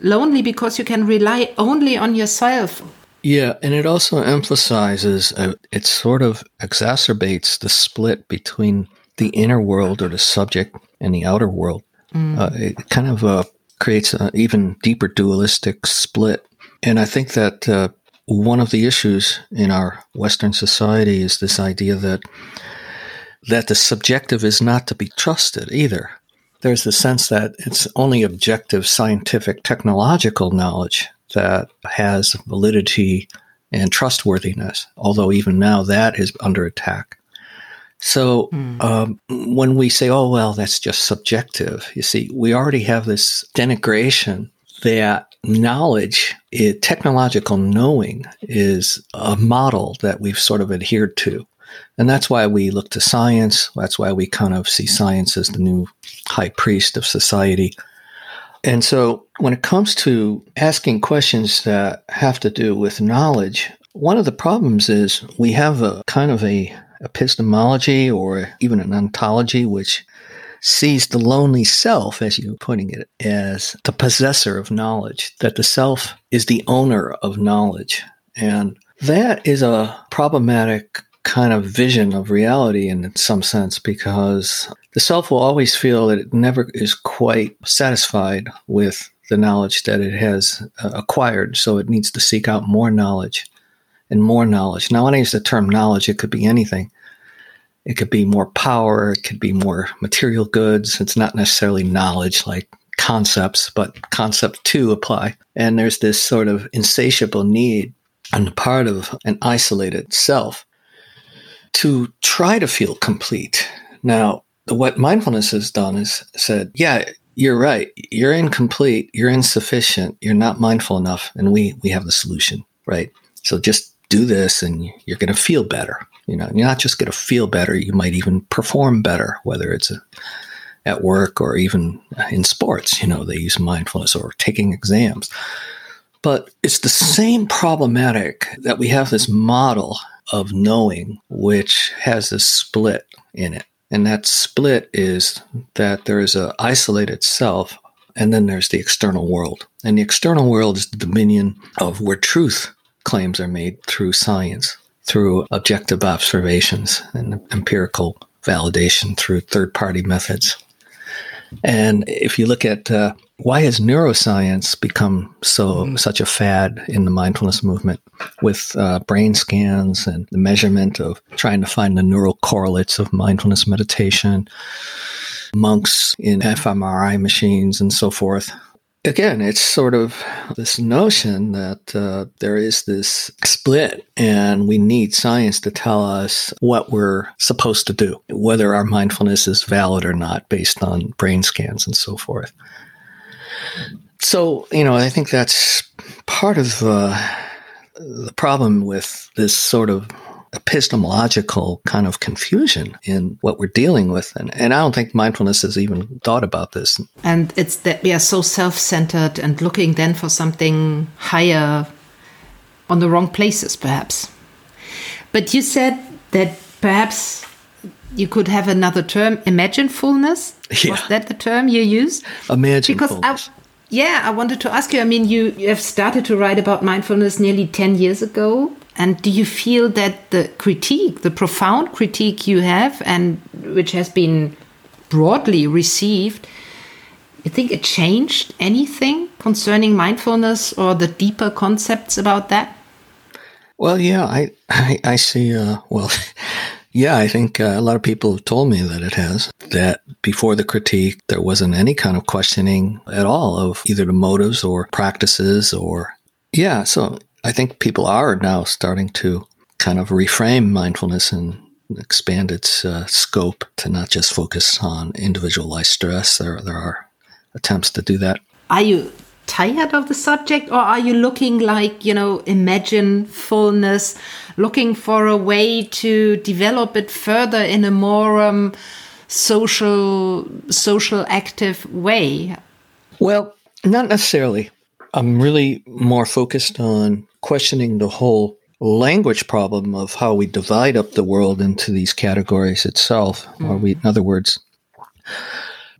[SPEAKER 3] lonely because you can rely only on yourself
[SPEAKER 2] yeah and it also emphasizes uh, it sort of exacerbates the split between the inner world or the subject and the outer world mm. uh, it kind of uh, creates an even deeper dualistic split and I think that uh, one of the issues in our Western society is this idea that that the subjective is not to be trusted either. There's the sense that it's only objective, scientific, technological knowledge that has validity and trustworthiness, although even now that is under attack. So mm. um, when we say, oh, well, that's just subjective, you see, we already have this denigration that knowledge, it, technological knowing, is a model that we've sort of adhered to. And that's why we look to science. That's why we kind of see science as the new high priest of society. And so when it comes to asking questions that have to do with knowledge, one of the problems is we have a kind of a epistemology or even an ontology which sees the lonely self, as you're putting it, as the possessor of knowledge, that the self is the owner of knowledge. And that is a problematic kind of vision of reality in some sense because the self will always feel that it never is quite satisfied with the knowledge that it has uh, acquired. So it needs to seek out more knowledge and more knowledge. Now, when I use the term knowledge, it could be anything. It could be more power, it could be more material goods. It's not necessarily knowledge like concepts, but concept two apply. And there's this sort of insatiable need on the part of an isolated self to try to feel complete. Now, what mindfulness has done is said, yeah, you're right. You're incomplete. You're insufficient. You're not mindful enough. And we, we have the solution, right? So just do this and you're going to feel better. You know, you're not just going to feel better. You might even perform better, whether it's a, at work or even uh, in sports. You know, they use mindfulness or taking exams. But it's the same problematic that we have this model of knowing which has a split in it. And that split is that there is an isolated self and then there's the external world. And the external world is the dominion of where truth claims are made through science, through objective observations and empirical validation through third party methods. And if you look at uh, why has neuroscience become so mm. such a fad in the mindfulness movement with uh, brain scans and the measurement of trying to find the neural correlates of mindfulness meditation, monks in fMRI machines, and so forth? again, it's sort of this notion that uh, there is this split and we need science to tell us what we're supposed to do, whether our mindfulness is valid or not based on brain scans and so forth. So, you know, I think that's part of uh, the problem with this sort of epistemological kind of confusion in what we're dealing with. And, and I don't think mindfulness has even thought about this.
[SPEAKER 3] And it's that we are so self centered and looking then for something higher on the wrong places, perhaps. But you said that perhaps you could have another term, imaginefulness. Yeah. Was that the term you used?
[SPEAKER 2] Imaginefulness. Because I,
[SPEAKER 3] yeah, I wanted to ask you. I mean, you, you have started to write about mindfulness nearly 10 years ago. And do you feel that the critique, the profound critique you have, and which has been broadly received, you think it changed anything concerning mindfulness or the deeper concepts about that?
[SPEAKER 2] Well, yeah, I I, I see. Uh, well, yeah, I think uh, a lot of people have told me that it has. That before the critique, there wasn't any kind of questioning at all of either the motives or practices or yeah. So I think people are now starting to kind of reframe mindfulness and expand its uh, scope to not just focus on individualized stress. There, there are attempts to do that.
[SPEAKER 3] Are you tired of the subject, or are you looking like you know, imagine fullness, looking for a way to develop it further in a more um, social, social active way?
[SPEAKER 2] Well, not necessarily. I'm really more focused on questioning the whole language problem of how we divide up the world into these categories itself, mm. or we, in other words,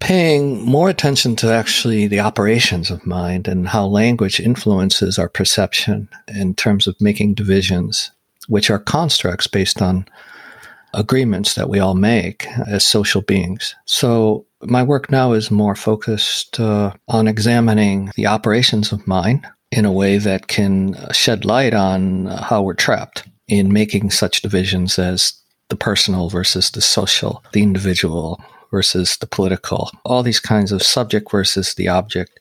[SPEAKER 2] paying more attention to actually the operations of mind and how language influences our perception in terms of making divisions, which are constructs based on agreements that we all make as social beings. So my work now is more focused uh, on examining the operations of mind in a way that can shed light on how we're trapped in making such divisions as the personal versus the social, the individual versus the political, all these kinds of subject versus the object.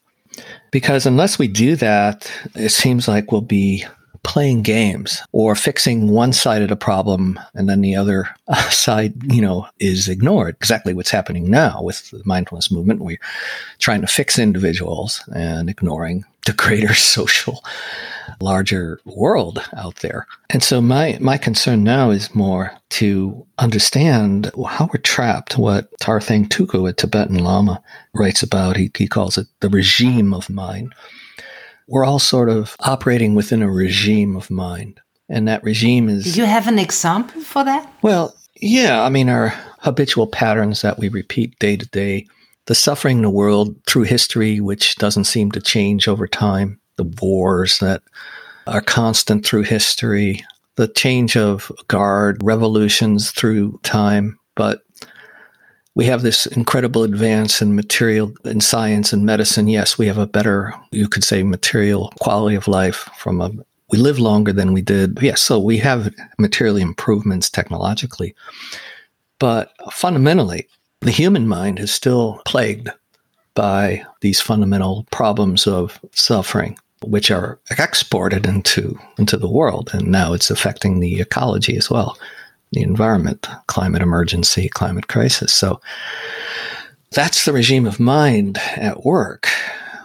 [SPEAKER 2] Because unless we do that, it seems like we'll be playing games or fixing one side of the problem and then the other uh, side, you know, is ignored. Exactly what's happening now with the mindfulness movement. We're trying to fix individuals and ignoring the greater social, larger world out there. And so my, my concern now is more to understand how we're trapped, what Tarthang Tulku, a Tibetan Lama, writes about. He, he calls it the regime of mind. We're all sort of operating within a regime of mind. And that regime is.
[SPEAKER 3] Do you have an example for that?
[SPEAKER 2] Well, yeah. I mean, our habitual patterns that we repeat day to day the suffering in the world through history, which doesn't seem to change over time, the wars that are constant through history, the change of guard, revolutions through time. But we have this incredible advance in material in science and medicine. Yes, we have a better, you could say, material quality of life from a we live longer than we did. Yes, so we have material improvements technologically. But fundamentally, the human mind is still plagued by these fundamental problems of suffering, which are exported into, into the world. And now it's affecting the ecology as well, the environment, climate emergency, climate crisis. So that's the regime of mind at work,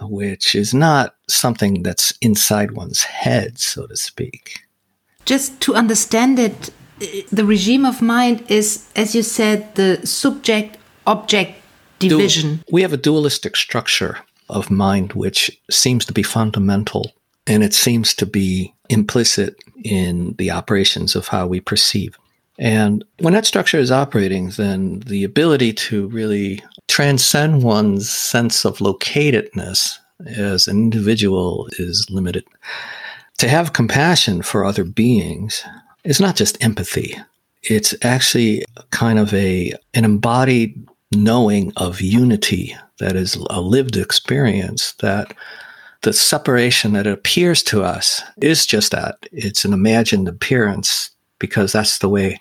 [SPEAKER 2] which is not something that's inside one's head, so to speak.
[SPEAKER 3] Just to understand it, the regime of mind is, as you said, the subject object division.
[SPEAKER 2] we have a dualistic structure of mind which seems to be fundamental and it seems to be implicit in the operations of how we perceive. And when that structure is operating, then the ability to really transcend one's sense of locatedness as an individual is limited. To have compassion for other beings is not just empathy. It's actually kind of a an embodied knowing of unity that is a lived experience that the separation that appears to us is just that it's an imagined appearance because that's the way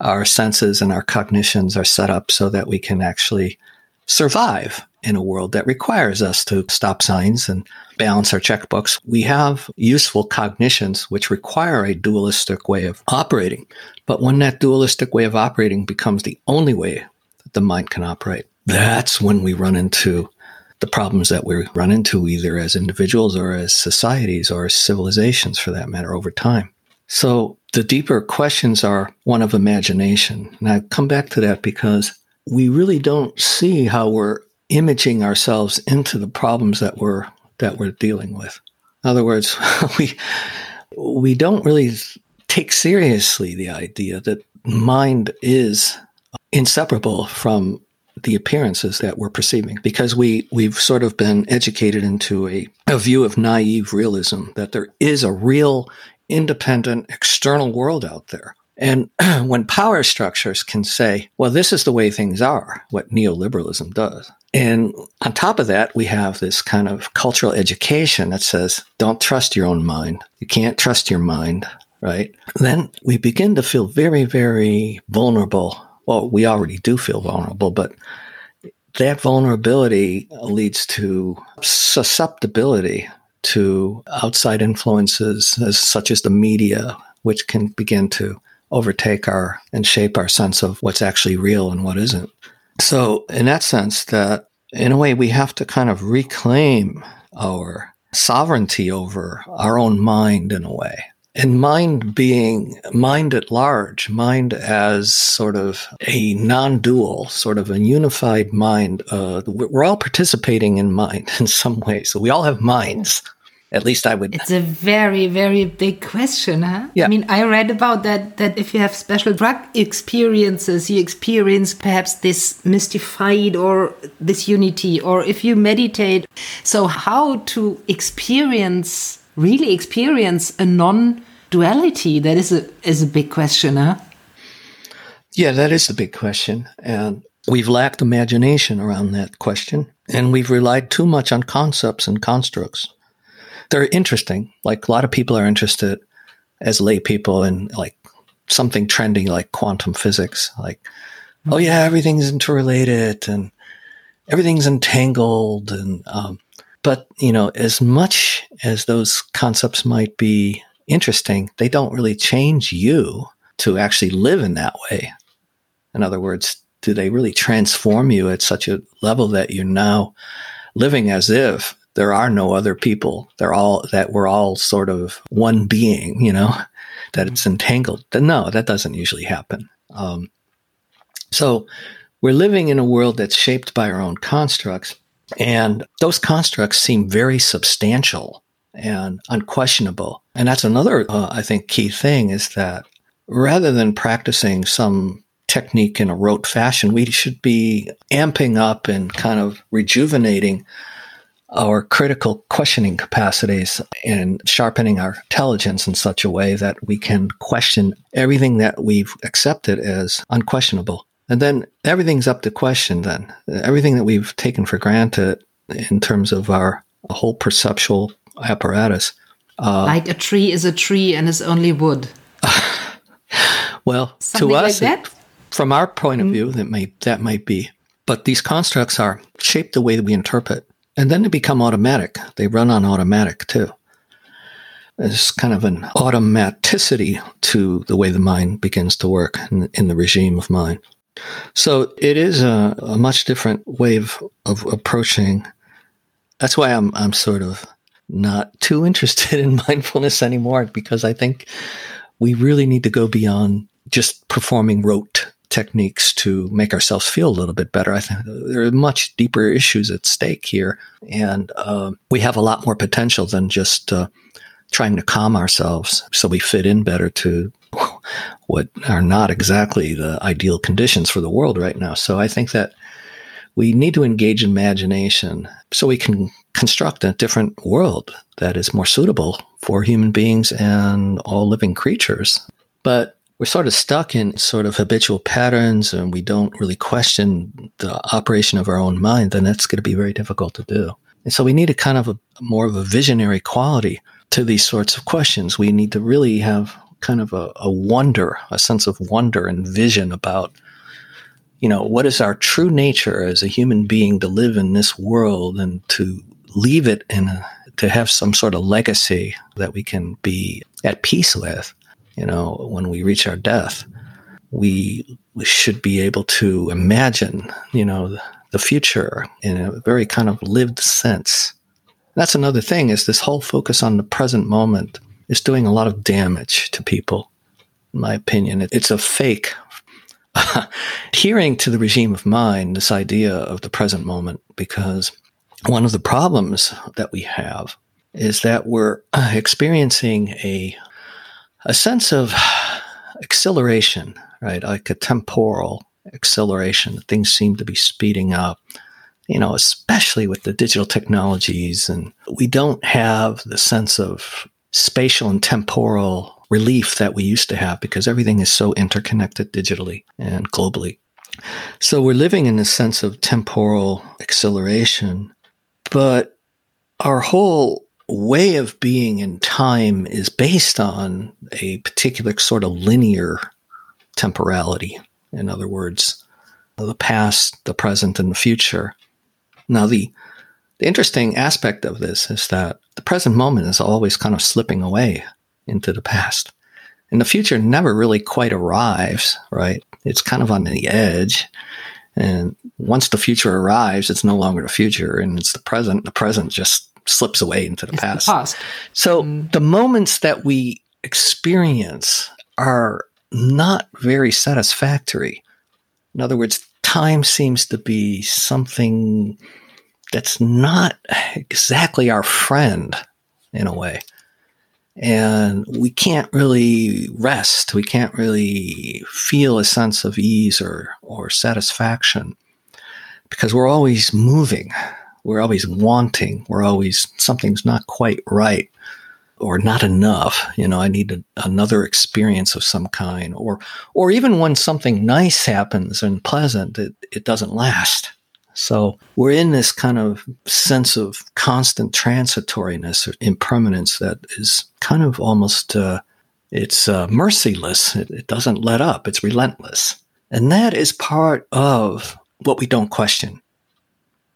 [SPEAKER 2] our senses and our cognitions are set up so that we can actually survive in a world that requires us to stop signs and balance our checkbooks. We have useful cognitions which require a dualistic way of operating. But when that dualistic way of operating becomes the only way that the mind can operate. That's when we run into the problems that we run into either as individuals or as societies or as civilizations for that matter over time. So the deeper questions are one of imagination. And I come back to that because we really don't see how we're imaging ourselves into the problems that we're that we're dealing with. In other words, we we don't really take seriously the idea that mind is inseparable from the appearances that we're perceiving because we we've sort of been educated into a, a view of naive realism that there is a real independent external world out there. And when power structures can say well this is the way things are what neoliberalism does. And on top of that we have this kind of cultural education that says don't trust your own mind. You can't trust your mind right? Then we begin to feel very very vulnerable. Well, we already do feel vulnerable, but that vulnerability leads to susceptibility to outside influences as, such as the media, which can begin to overtake our and shape our sense of what's actually real and what isn't. So, in that sense, that in a way we have to kind of reclaim our sovereignty over our own mind in a way and mind being mind at large, mind as sort of a non dual, sort of a unified mind. Uh, we're all participating in mind in some way. So we all have minds. At least I would.
[SPEAKER 3] It's a very, very big question, huh?
[SPEAKER 2] Yeah.
[SPEAKER 3] I mean, I read about that, that if you have special drug experiences, you experience perhaps this mystified or this unity, or if you meditate. So, how to experience really experience a non duality? That is a is a big question, huh?
[SPEAKER 2] Yeah, that is a big question, and we've lacked imagination around that question, and we've relied too much on concepts and constructs. They're interesting. Like a lot of people are interested as lay people in like something trending like quantum physics, like oh yeah, everything's interrelated and everything's entangled, and um, but, you know, as much as those concepts might be interesting, they don't really change you to actually live in that way. In other words, do they really transform you at such a level that you're now living as if there are no other people? They're all that we're all sort of one being, you know, that it's entangled. No, that doesn't usually happen. Um, so we're living in a world that's shaped by our own constructs, and those constructs seem very substantial and unquestionable. And that's another, uh, I think, key thing is that rather than practicing some technique in a rote fashion, we should be amping up and kind of rejuvenating our critical questioning capacities and sharpening our intelligence in such a way that we can question everything that we've accepted as unquestionable. And then everything's up to question, then. Everything that we've taken for granted in terms of our whole perceptual apparatus.
[SPEAKER 3] Uh, like a tree is a tree and is only wood.
[SPEAKER 2] well, Something to us, like from our point of mm. view, that may that might be. But these constructs are shaped the way that we interpret, and then they become automatic. They run on automatic too. There's kind of an automaticity to the way the mind begins to work in, in the regime of mind. So it is a, a much different way of, of approaching. That's why I'm I'm sort of not too interested in mindfulness anymore because I think we really need to go beyond just performing rote techniques to make ourselves feel a little bit better. I think there are much deeper issues at stake here, and uh, we have a lot more potential than just uh, trying to calm ourselves so we fit in better to what are not exactly the ideal conditions for the world right now. So I think that we need to engage imagination so we can construct a different world that is more suitable for human beings and all living creatures. But we're sort of stuck in sort of habitual patterns and we don't really question the operation of our own mind, then that's going to be very difficult to do. And so we need a kind of a more of a visionary quality to these sorts of questions. We need to really have kind of a, a wonder, a sense of wonder and vision about, you know, what is our true nature as a human being to live in this world and to leave it in a, to have some sort of legacy that we can be at peace with you know, when we reach our death, we, should be able to imagine, you know, the, future in a very kind of lived sense. That's another thing is this whole focus on the present moment is doing a lot of damage to people. In my opinion, it's a fake adhering to the regime of mind, this idea of the present moment, because one of the problems that we have is that we're uh, experiencing a a sense of acceleration, right? Like a temporal acceleration. Things seem to be speeding up, you know, especially with the digital technologies. And we don't have the sense of spatial and temporal relief that we used to have because everything is so interconnected digitally and globally. So we're living in a sense of temporal acceleration, but our whole way of being in time is based on a particular sort of linear temporality. In other words, the past, the present, and the future. Now, the, the interesting aspect of this is that the present moment is always kind of slipping away into the past. And the future never really quite arrives, right? It's kind of on the edge. And once the future arrives, it's no longer the future and it's the present. The present just slips away into the past. The past. So mm. the moments that we experience are not very satisfactory. In other words, time seems to be something that's not exactly our friend in a way. And we can't really rest. We can't really feel a sense of ease or, or satisfaction because we're always moving we're always wanting. We're always, something's not quite right or not enough. You know, I need a, another experience of some kind. Or, or even when something nice happens and pleasant, it, it doesn't last. So we're in this kind of sense of constant transitoriness or impermanence that is kind of almost, uh, it's uh, merciless. It, it doesn't let up. It's relentless. And that is part of what we don't question.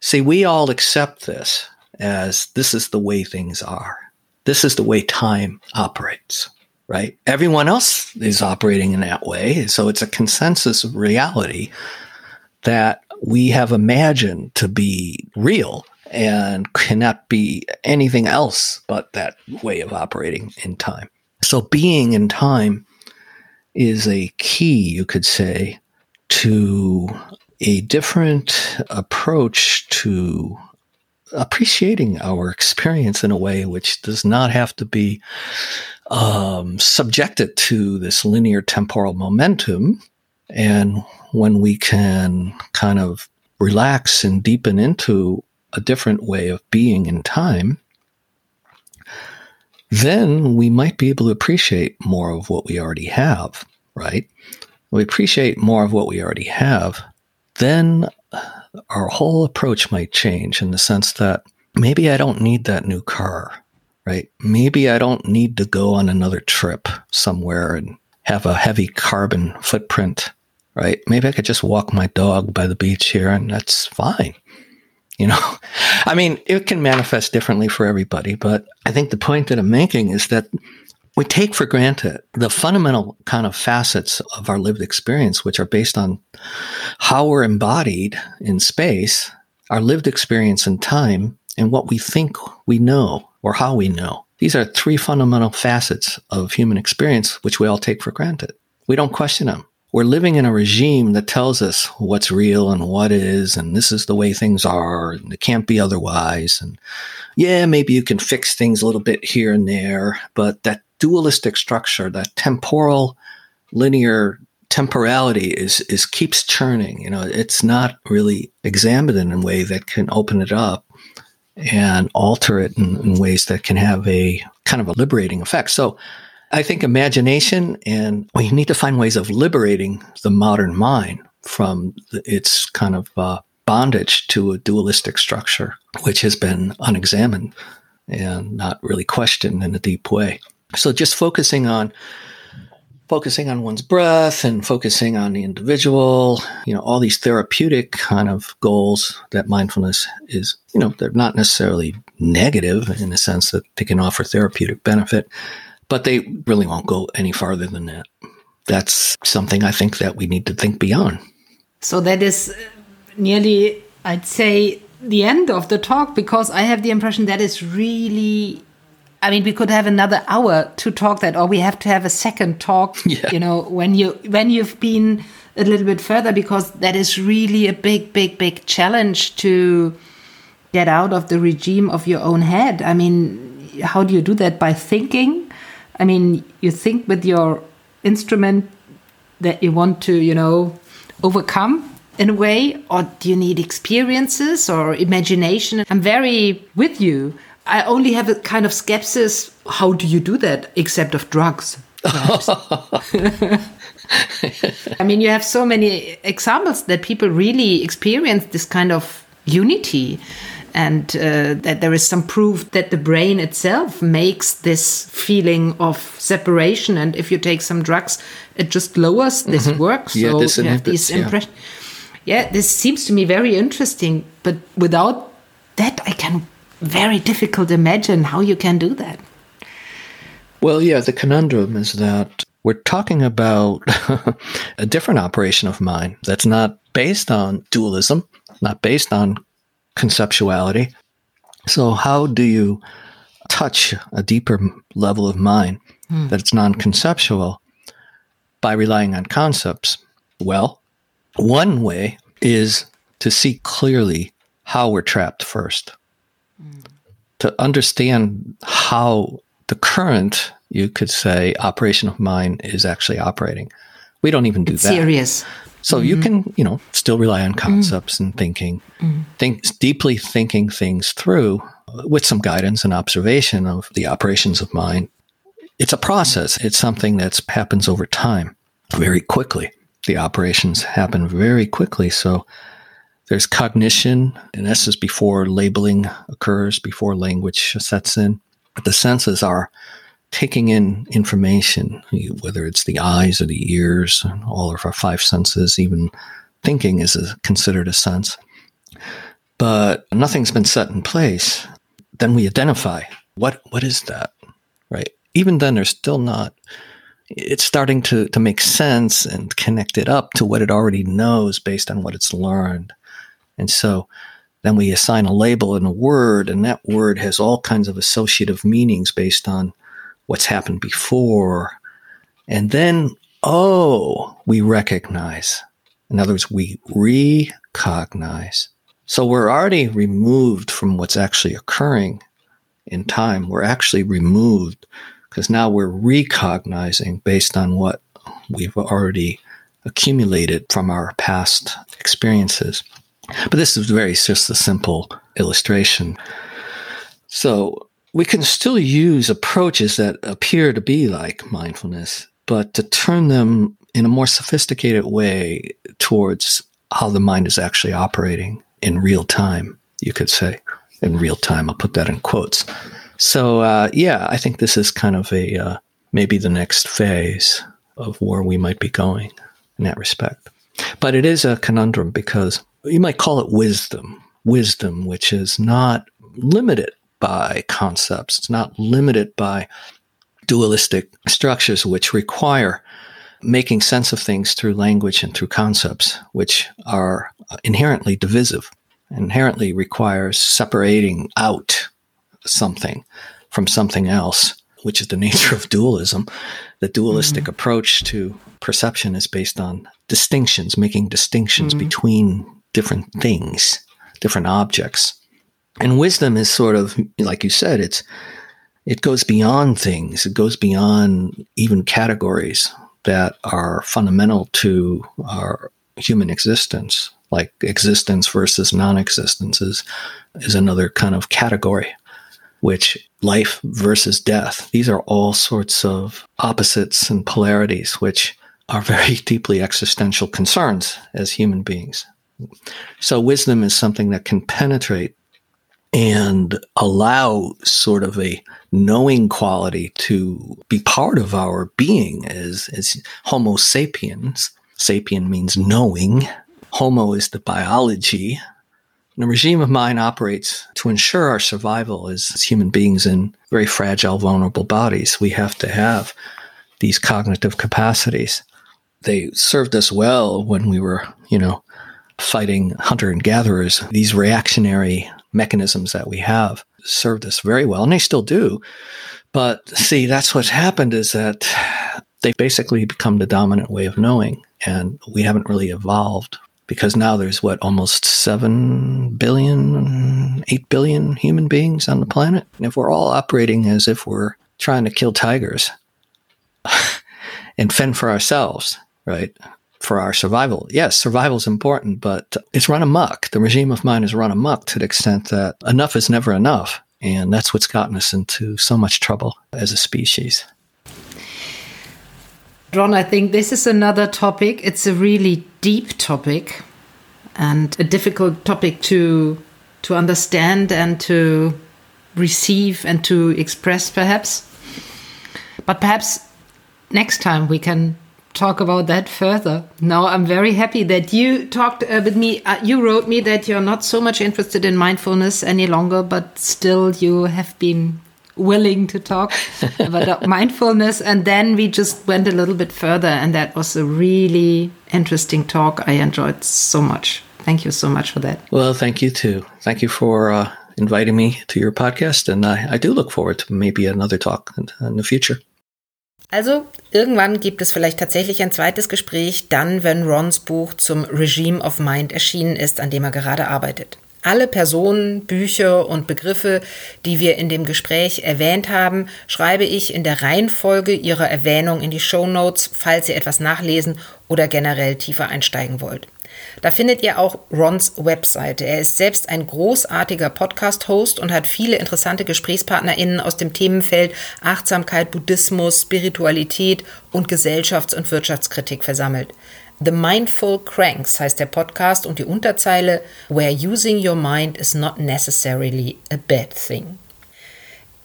[SPEAKER 2] See, we all accept this as this is the way things are. this is the way time operates, right? Everyone else is operating in that way. So it's a consensus of reality that we have imagined to be real and cannot be anything else but that way of operating in time. So being in time is a key, you could say, to a different approach to appreciating our experience in a way which does not have to be um, subjected to this linear temporal momentum. And when we can kind of relax and deepen into a different way of being in time, then we might be able to appreciate more of what we already have, right? We appreciate more of what we already have, then our whole approach might change in the sense that maybe I don't need that new car, right? Maybe I don't need to go on another trip somewhere and have a heavy carbon footprint, right? Maybe I could just walk my dog by the beach here and that's fine. You know, I mean, it can manifest differently for everybody, but I think the point that I'm making is that we take for granted the fundamental kind of facets of our lived experience, which are based on how we're embodied in space, our lived experience in time, and what we think we know or how we know. These are three fundamental facets of human experience, which we all take for granted. We don't question them. We're living in a regime that tells us what's real and what is, and this is the way things are, and it can't be otherwise. And yeah, maybe you can fix things a little bit here and there, but that dualistic structure, that temporal linear temporality is is keeps churning. You know, it's not really examined in a way that can open it up and alter it in, in ways that can have a kind of a liberating effect. So I think imagination and we need to find ways of liberating the modern mind from its kind of uh, bondage to a dualistic structure, which has been unexamined and not really questioned in a deep way. So just focusing on focusing on one's breath and focusing on the individual, you know, all these therapeutic kind of goals that mindfulness is, you know, they're not necessarily negative in the sense that they can offer therapeutic benefit, but they really won't go any farther than that. That's something I think that we need to think beyond.
[SPEAKER 3] So that is uh, nearly, I'd say, the end of the talk because I have the impression that is really I mean, we could have another hour to talk that, or we have to have a second talk. Yeah. You know, when you when you've been a little bit further, because that is really a big, big, big challenge to get out of the regime of your own head. I mean, how do you do that by thinking? I mean, you think with your instrument that you want to, you know, overcome in a way, or do you need experiences or imagination? I'm very with you I only have a kind of skepsis. How do you do that except of drugs? I mean, you have so many examples that people really experience this kind of unity, and uh, that there is some proof that the brain itself makes this feeling of separation. And if you take some drugs, it just lowers this mm -hmm. work.
[SPEAKER 2] So yeah, this yeah, these
[SPEAKER 3] yeah. yeah, this seems to me very interesting. But without that, I can very difficult to imagine how you can do that.
[SPEAKER 2] Well, yeah, the conundrum is that we're talking about a different operation of mind that's not based on dualism, not based on conceptuality. So, how do you touch a deeper level of mind hmm. that's non conceptual by relying on concepts? Well, one way is to see clearly how we're trapped first to understand how the current, you could say, operation of mind is actually operating. We don't even do
[SPEAKER 3] it's
[SPEAKER 2] that.
[SPEAKER 3] Serious.
[SPEAKER 2] So mm-hmm. you can, you know, still rely on concepts mm-hmm. and thinking, mm-hmm. think deeply thinking things through with some guidance and observation of the operations of mind. It's a process. It's something that happens over time, very quickly. The operations happen very quickly. So there's cognition, and this is before labeling occurs, before language sets in. But the senses are taking in information, whether it's the eyes or the ears, all of our five senses, even thinking is a, considered a sense. But nothing's been set in place. Then we identify what what is that? right? Even then, there's still not. It's starting to to make sense and connect it up to what it already knows based on what it's learned, and so then we assign a label and a word, and that word has all kinds of associative meanings based on what's happened before, and then oh, we recognize. In other words, we recognize. So we're already removed from what's actually occurring in time. We're actually removed because now we're recognizing based on what we've already accumulated from our past experiences. But this is very just a simple illustration. So we can still use approaches that appear to be like mindfulness, but to turn them in a more sophisticated way towards how the mind is actually operating in real time, you could say. In real time, I'll put that in quotes. So, uh, yeah, I think this is kind of a uh, maybe the next phase of where we might be going in that respect. But it is a conundrum because you might call it wisdom, wisdom, which is not limited by concepts, it's not limited by dualistic structures, which require making sense of things through language and through concepts, which are inherently divisive, inherently requires separating out something from something else, which is the nature of dualism. The dualistic mm-hmm. approach to perception is based on distinctions, making distinctions mm-hmm. between different things, different objects. And wisdom is sort of, like you said, it's it goes beyond things. It goes beyond even categories that are fundamental to our human existence, like existence versus non-existence is, is another kind of category, which life versus death. These are all sorts of opposites and polarities, which are very deeply existential concerns as human beings. So wisdom is something that can penetrate and allow sort of a knowing quality to be part of our being as, as Homo sapiens. Sapien means knowing. Homo is the biology. The regime of mind operates to ensure our survival as, as human beings in very fragile, vulnerable bodies. We have to have these cognitive capacities. They served us well when we were, you know, fighting hunter and gatherers. These reactionary mechanisms that we have served us very well, and they still do. But see, that's what's happened is that they've basically become the dominant way of knowing, and we haven't really evolved because now there's what almost 7 billion 8 billion human beings on the planet and if we're all operating as if we're trying to kill tigers and fend for ourselves right for our survival. Yes, survival is important, but it's run amok. The regime of mind is run amok to the extent that enough is never enough. And that's what's gotten us into so much trouble as a species.
[SPEAKER 3] Ron, I think this is another topic. It's a really deep topic and a difficult topic to to understand and to receive and to express perhaps. But perhaps next time we can talk about that further. Now, I'm very happy that you talked uh, with me. Uh, you wrote me that you're not so much interested in mindfulness any longer, but still you have been willing to talk about mindfulness. And then we just went a little bit further, and that was a really interesting talk. I enjoyed so much. Thank you so much for that.
[SPEAKER 2] Well, thank you too. Thank you for uh, inviting me to your podcast. And I, I do look forward to maybe another talk in, in the future.
[SPEAKER 3] Also, irgendwann gibt es vielleicht tatsächlich ein zweites Gespräch, dann, wenn Rons Buch zum Regime of Mind erschienen ist, an dem er gerade arbeitet. Alle Personen, Bücher und Begriffe, die wir in dem Gespräch erwähnt haben, schreibe ich in der Reihenfolge ihrer Erwähnung in die Show Notes, falls ihr etwas nachlesen oder generell tiefer einsteigen wollt. Da findet ihr auch Rons Webseite. Er ist selbst ein großartiger Podcast-Host und hat viele interessante GesprächspartnerInnen aus dem Themenfeld Achtsamkeit, Buddhismus, Spiritualität und Gesellschafts- und Wirtschaftskritik versammelt. The Mindful Cranks heißt der Podcast und die Unterzeile Where using your mind is not necessarily a bad thing.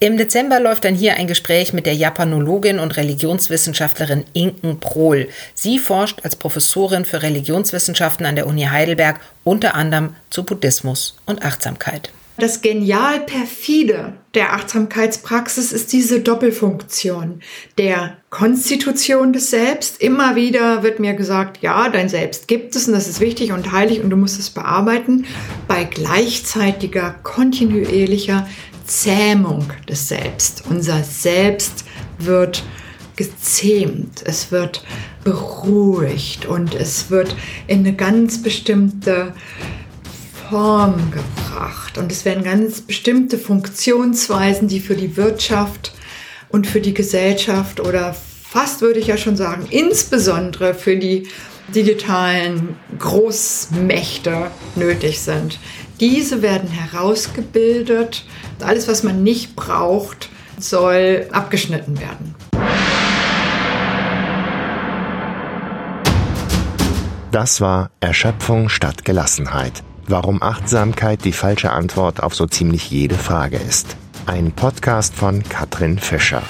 [SPEAKER 3] Im Dezember läuft dann hier ein Gespräch mit der Japanologin und Religionswissenschaftlerin Inken Prohl. Sie forscht als Professorin für Religionswissenschaften an der Uni Heidelberg unter anderem zu Buddhismus und Achtsamkeit.
[SPEAKER 4] Das genial perfide der Achtsamkeitspraxis ist diese Doppelfunktion der Konstitution des Selbst. Immer wieder wird mir gesagt, ja, dein Selbst gibt es und das ist wichtig und heilig und du musst es bearbeiten. Bei gleichzeitiger, kontinuierlicher Zähmung des Selbst. Unser Selbst wird gezähmt, es wird beruhigt und es wird in eine ganz bestimmte Form gebracht. Und es werden ganz bestimmte Funktionsweisen, die für die Wirtschaft und für die Gesellschaft oder fast würde ich ja schon sagen, insbesondere für die digitalen Großmächte nötig sind. Diese werden herausgebildet. Alles, was man nicht braucht, soll abgeschnitten werden.
[SPEAKER 1] Das war Erschöpfung statt Gelassenheit. Warum Achtsamkeit die falsche Antwort auf so ziemlich jede Frage ist. Ein Podcast von Katrin Fischer.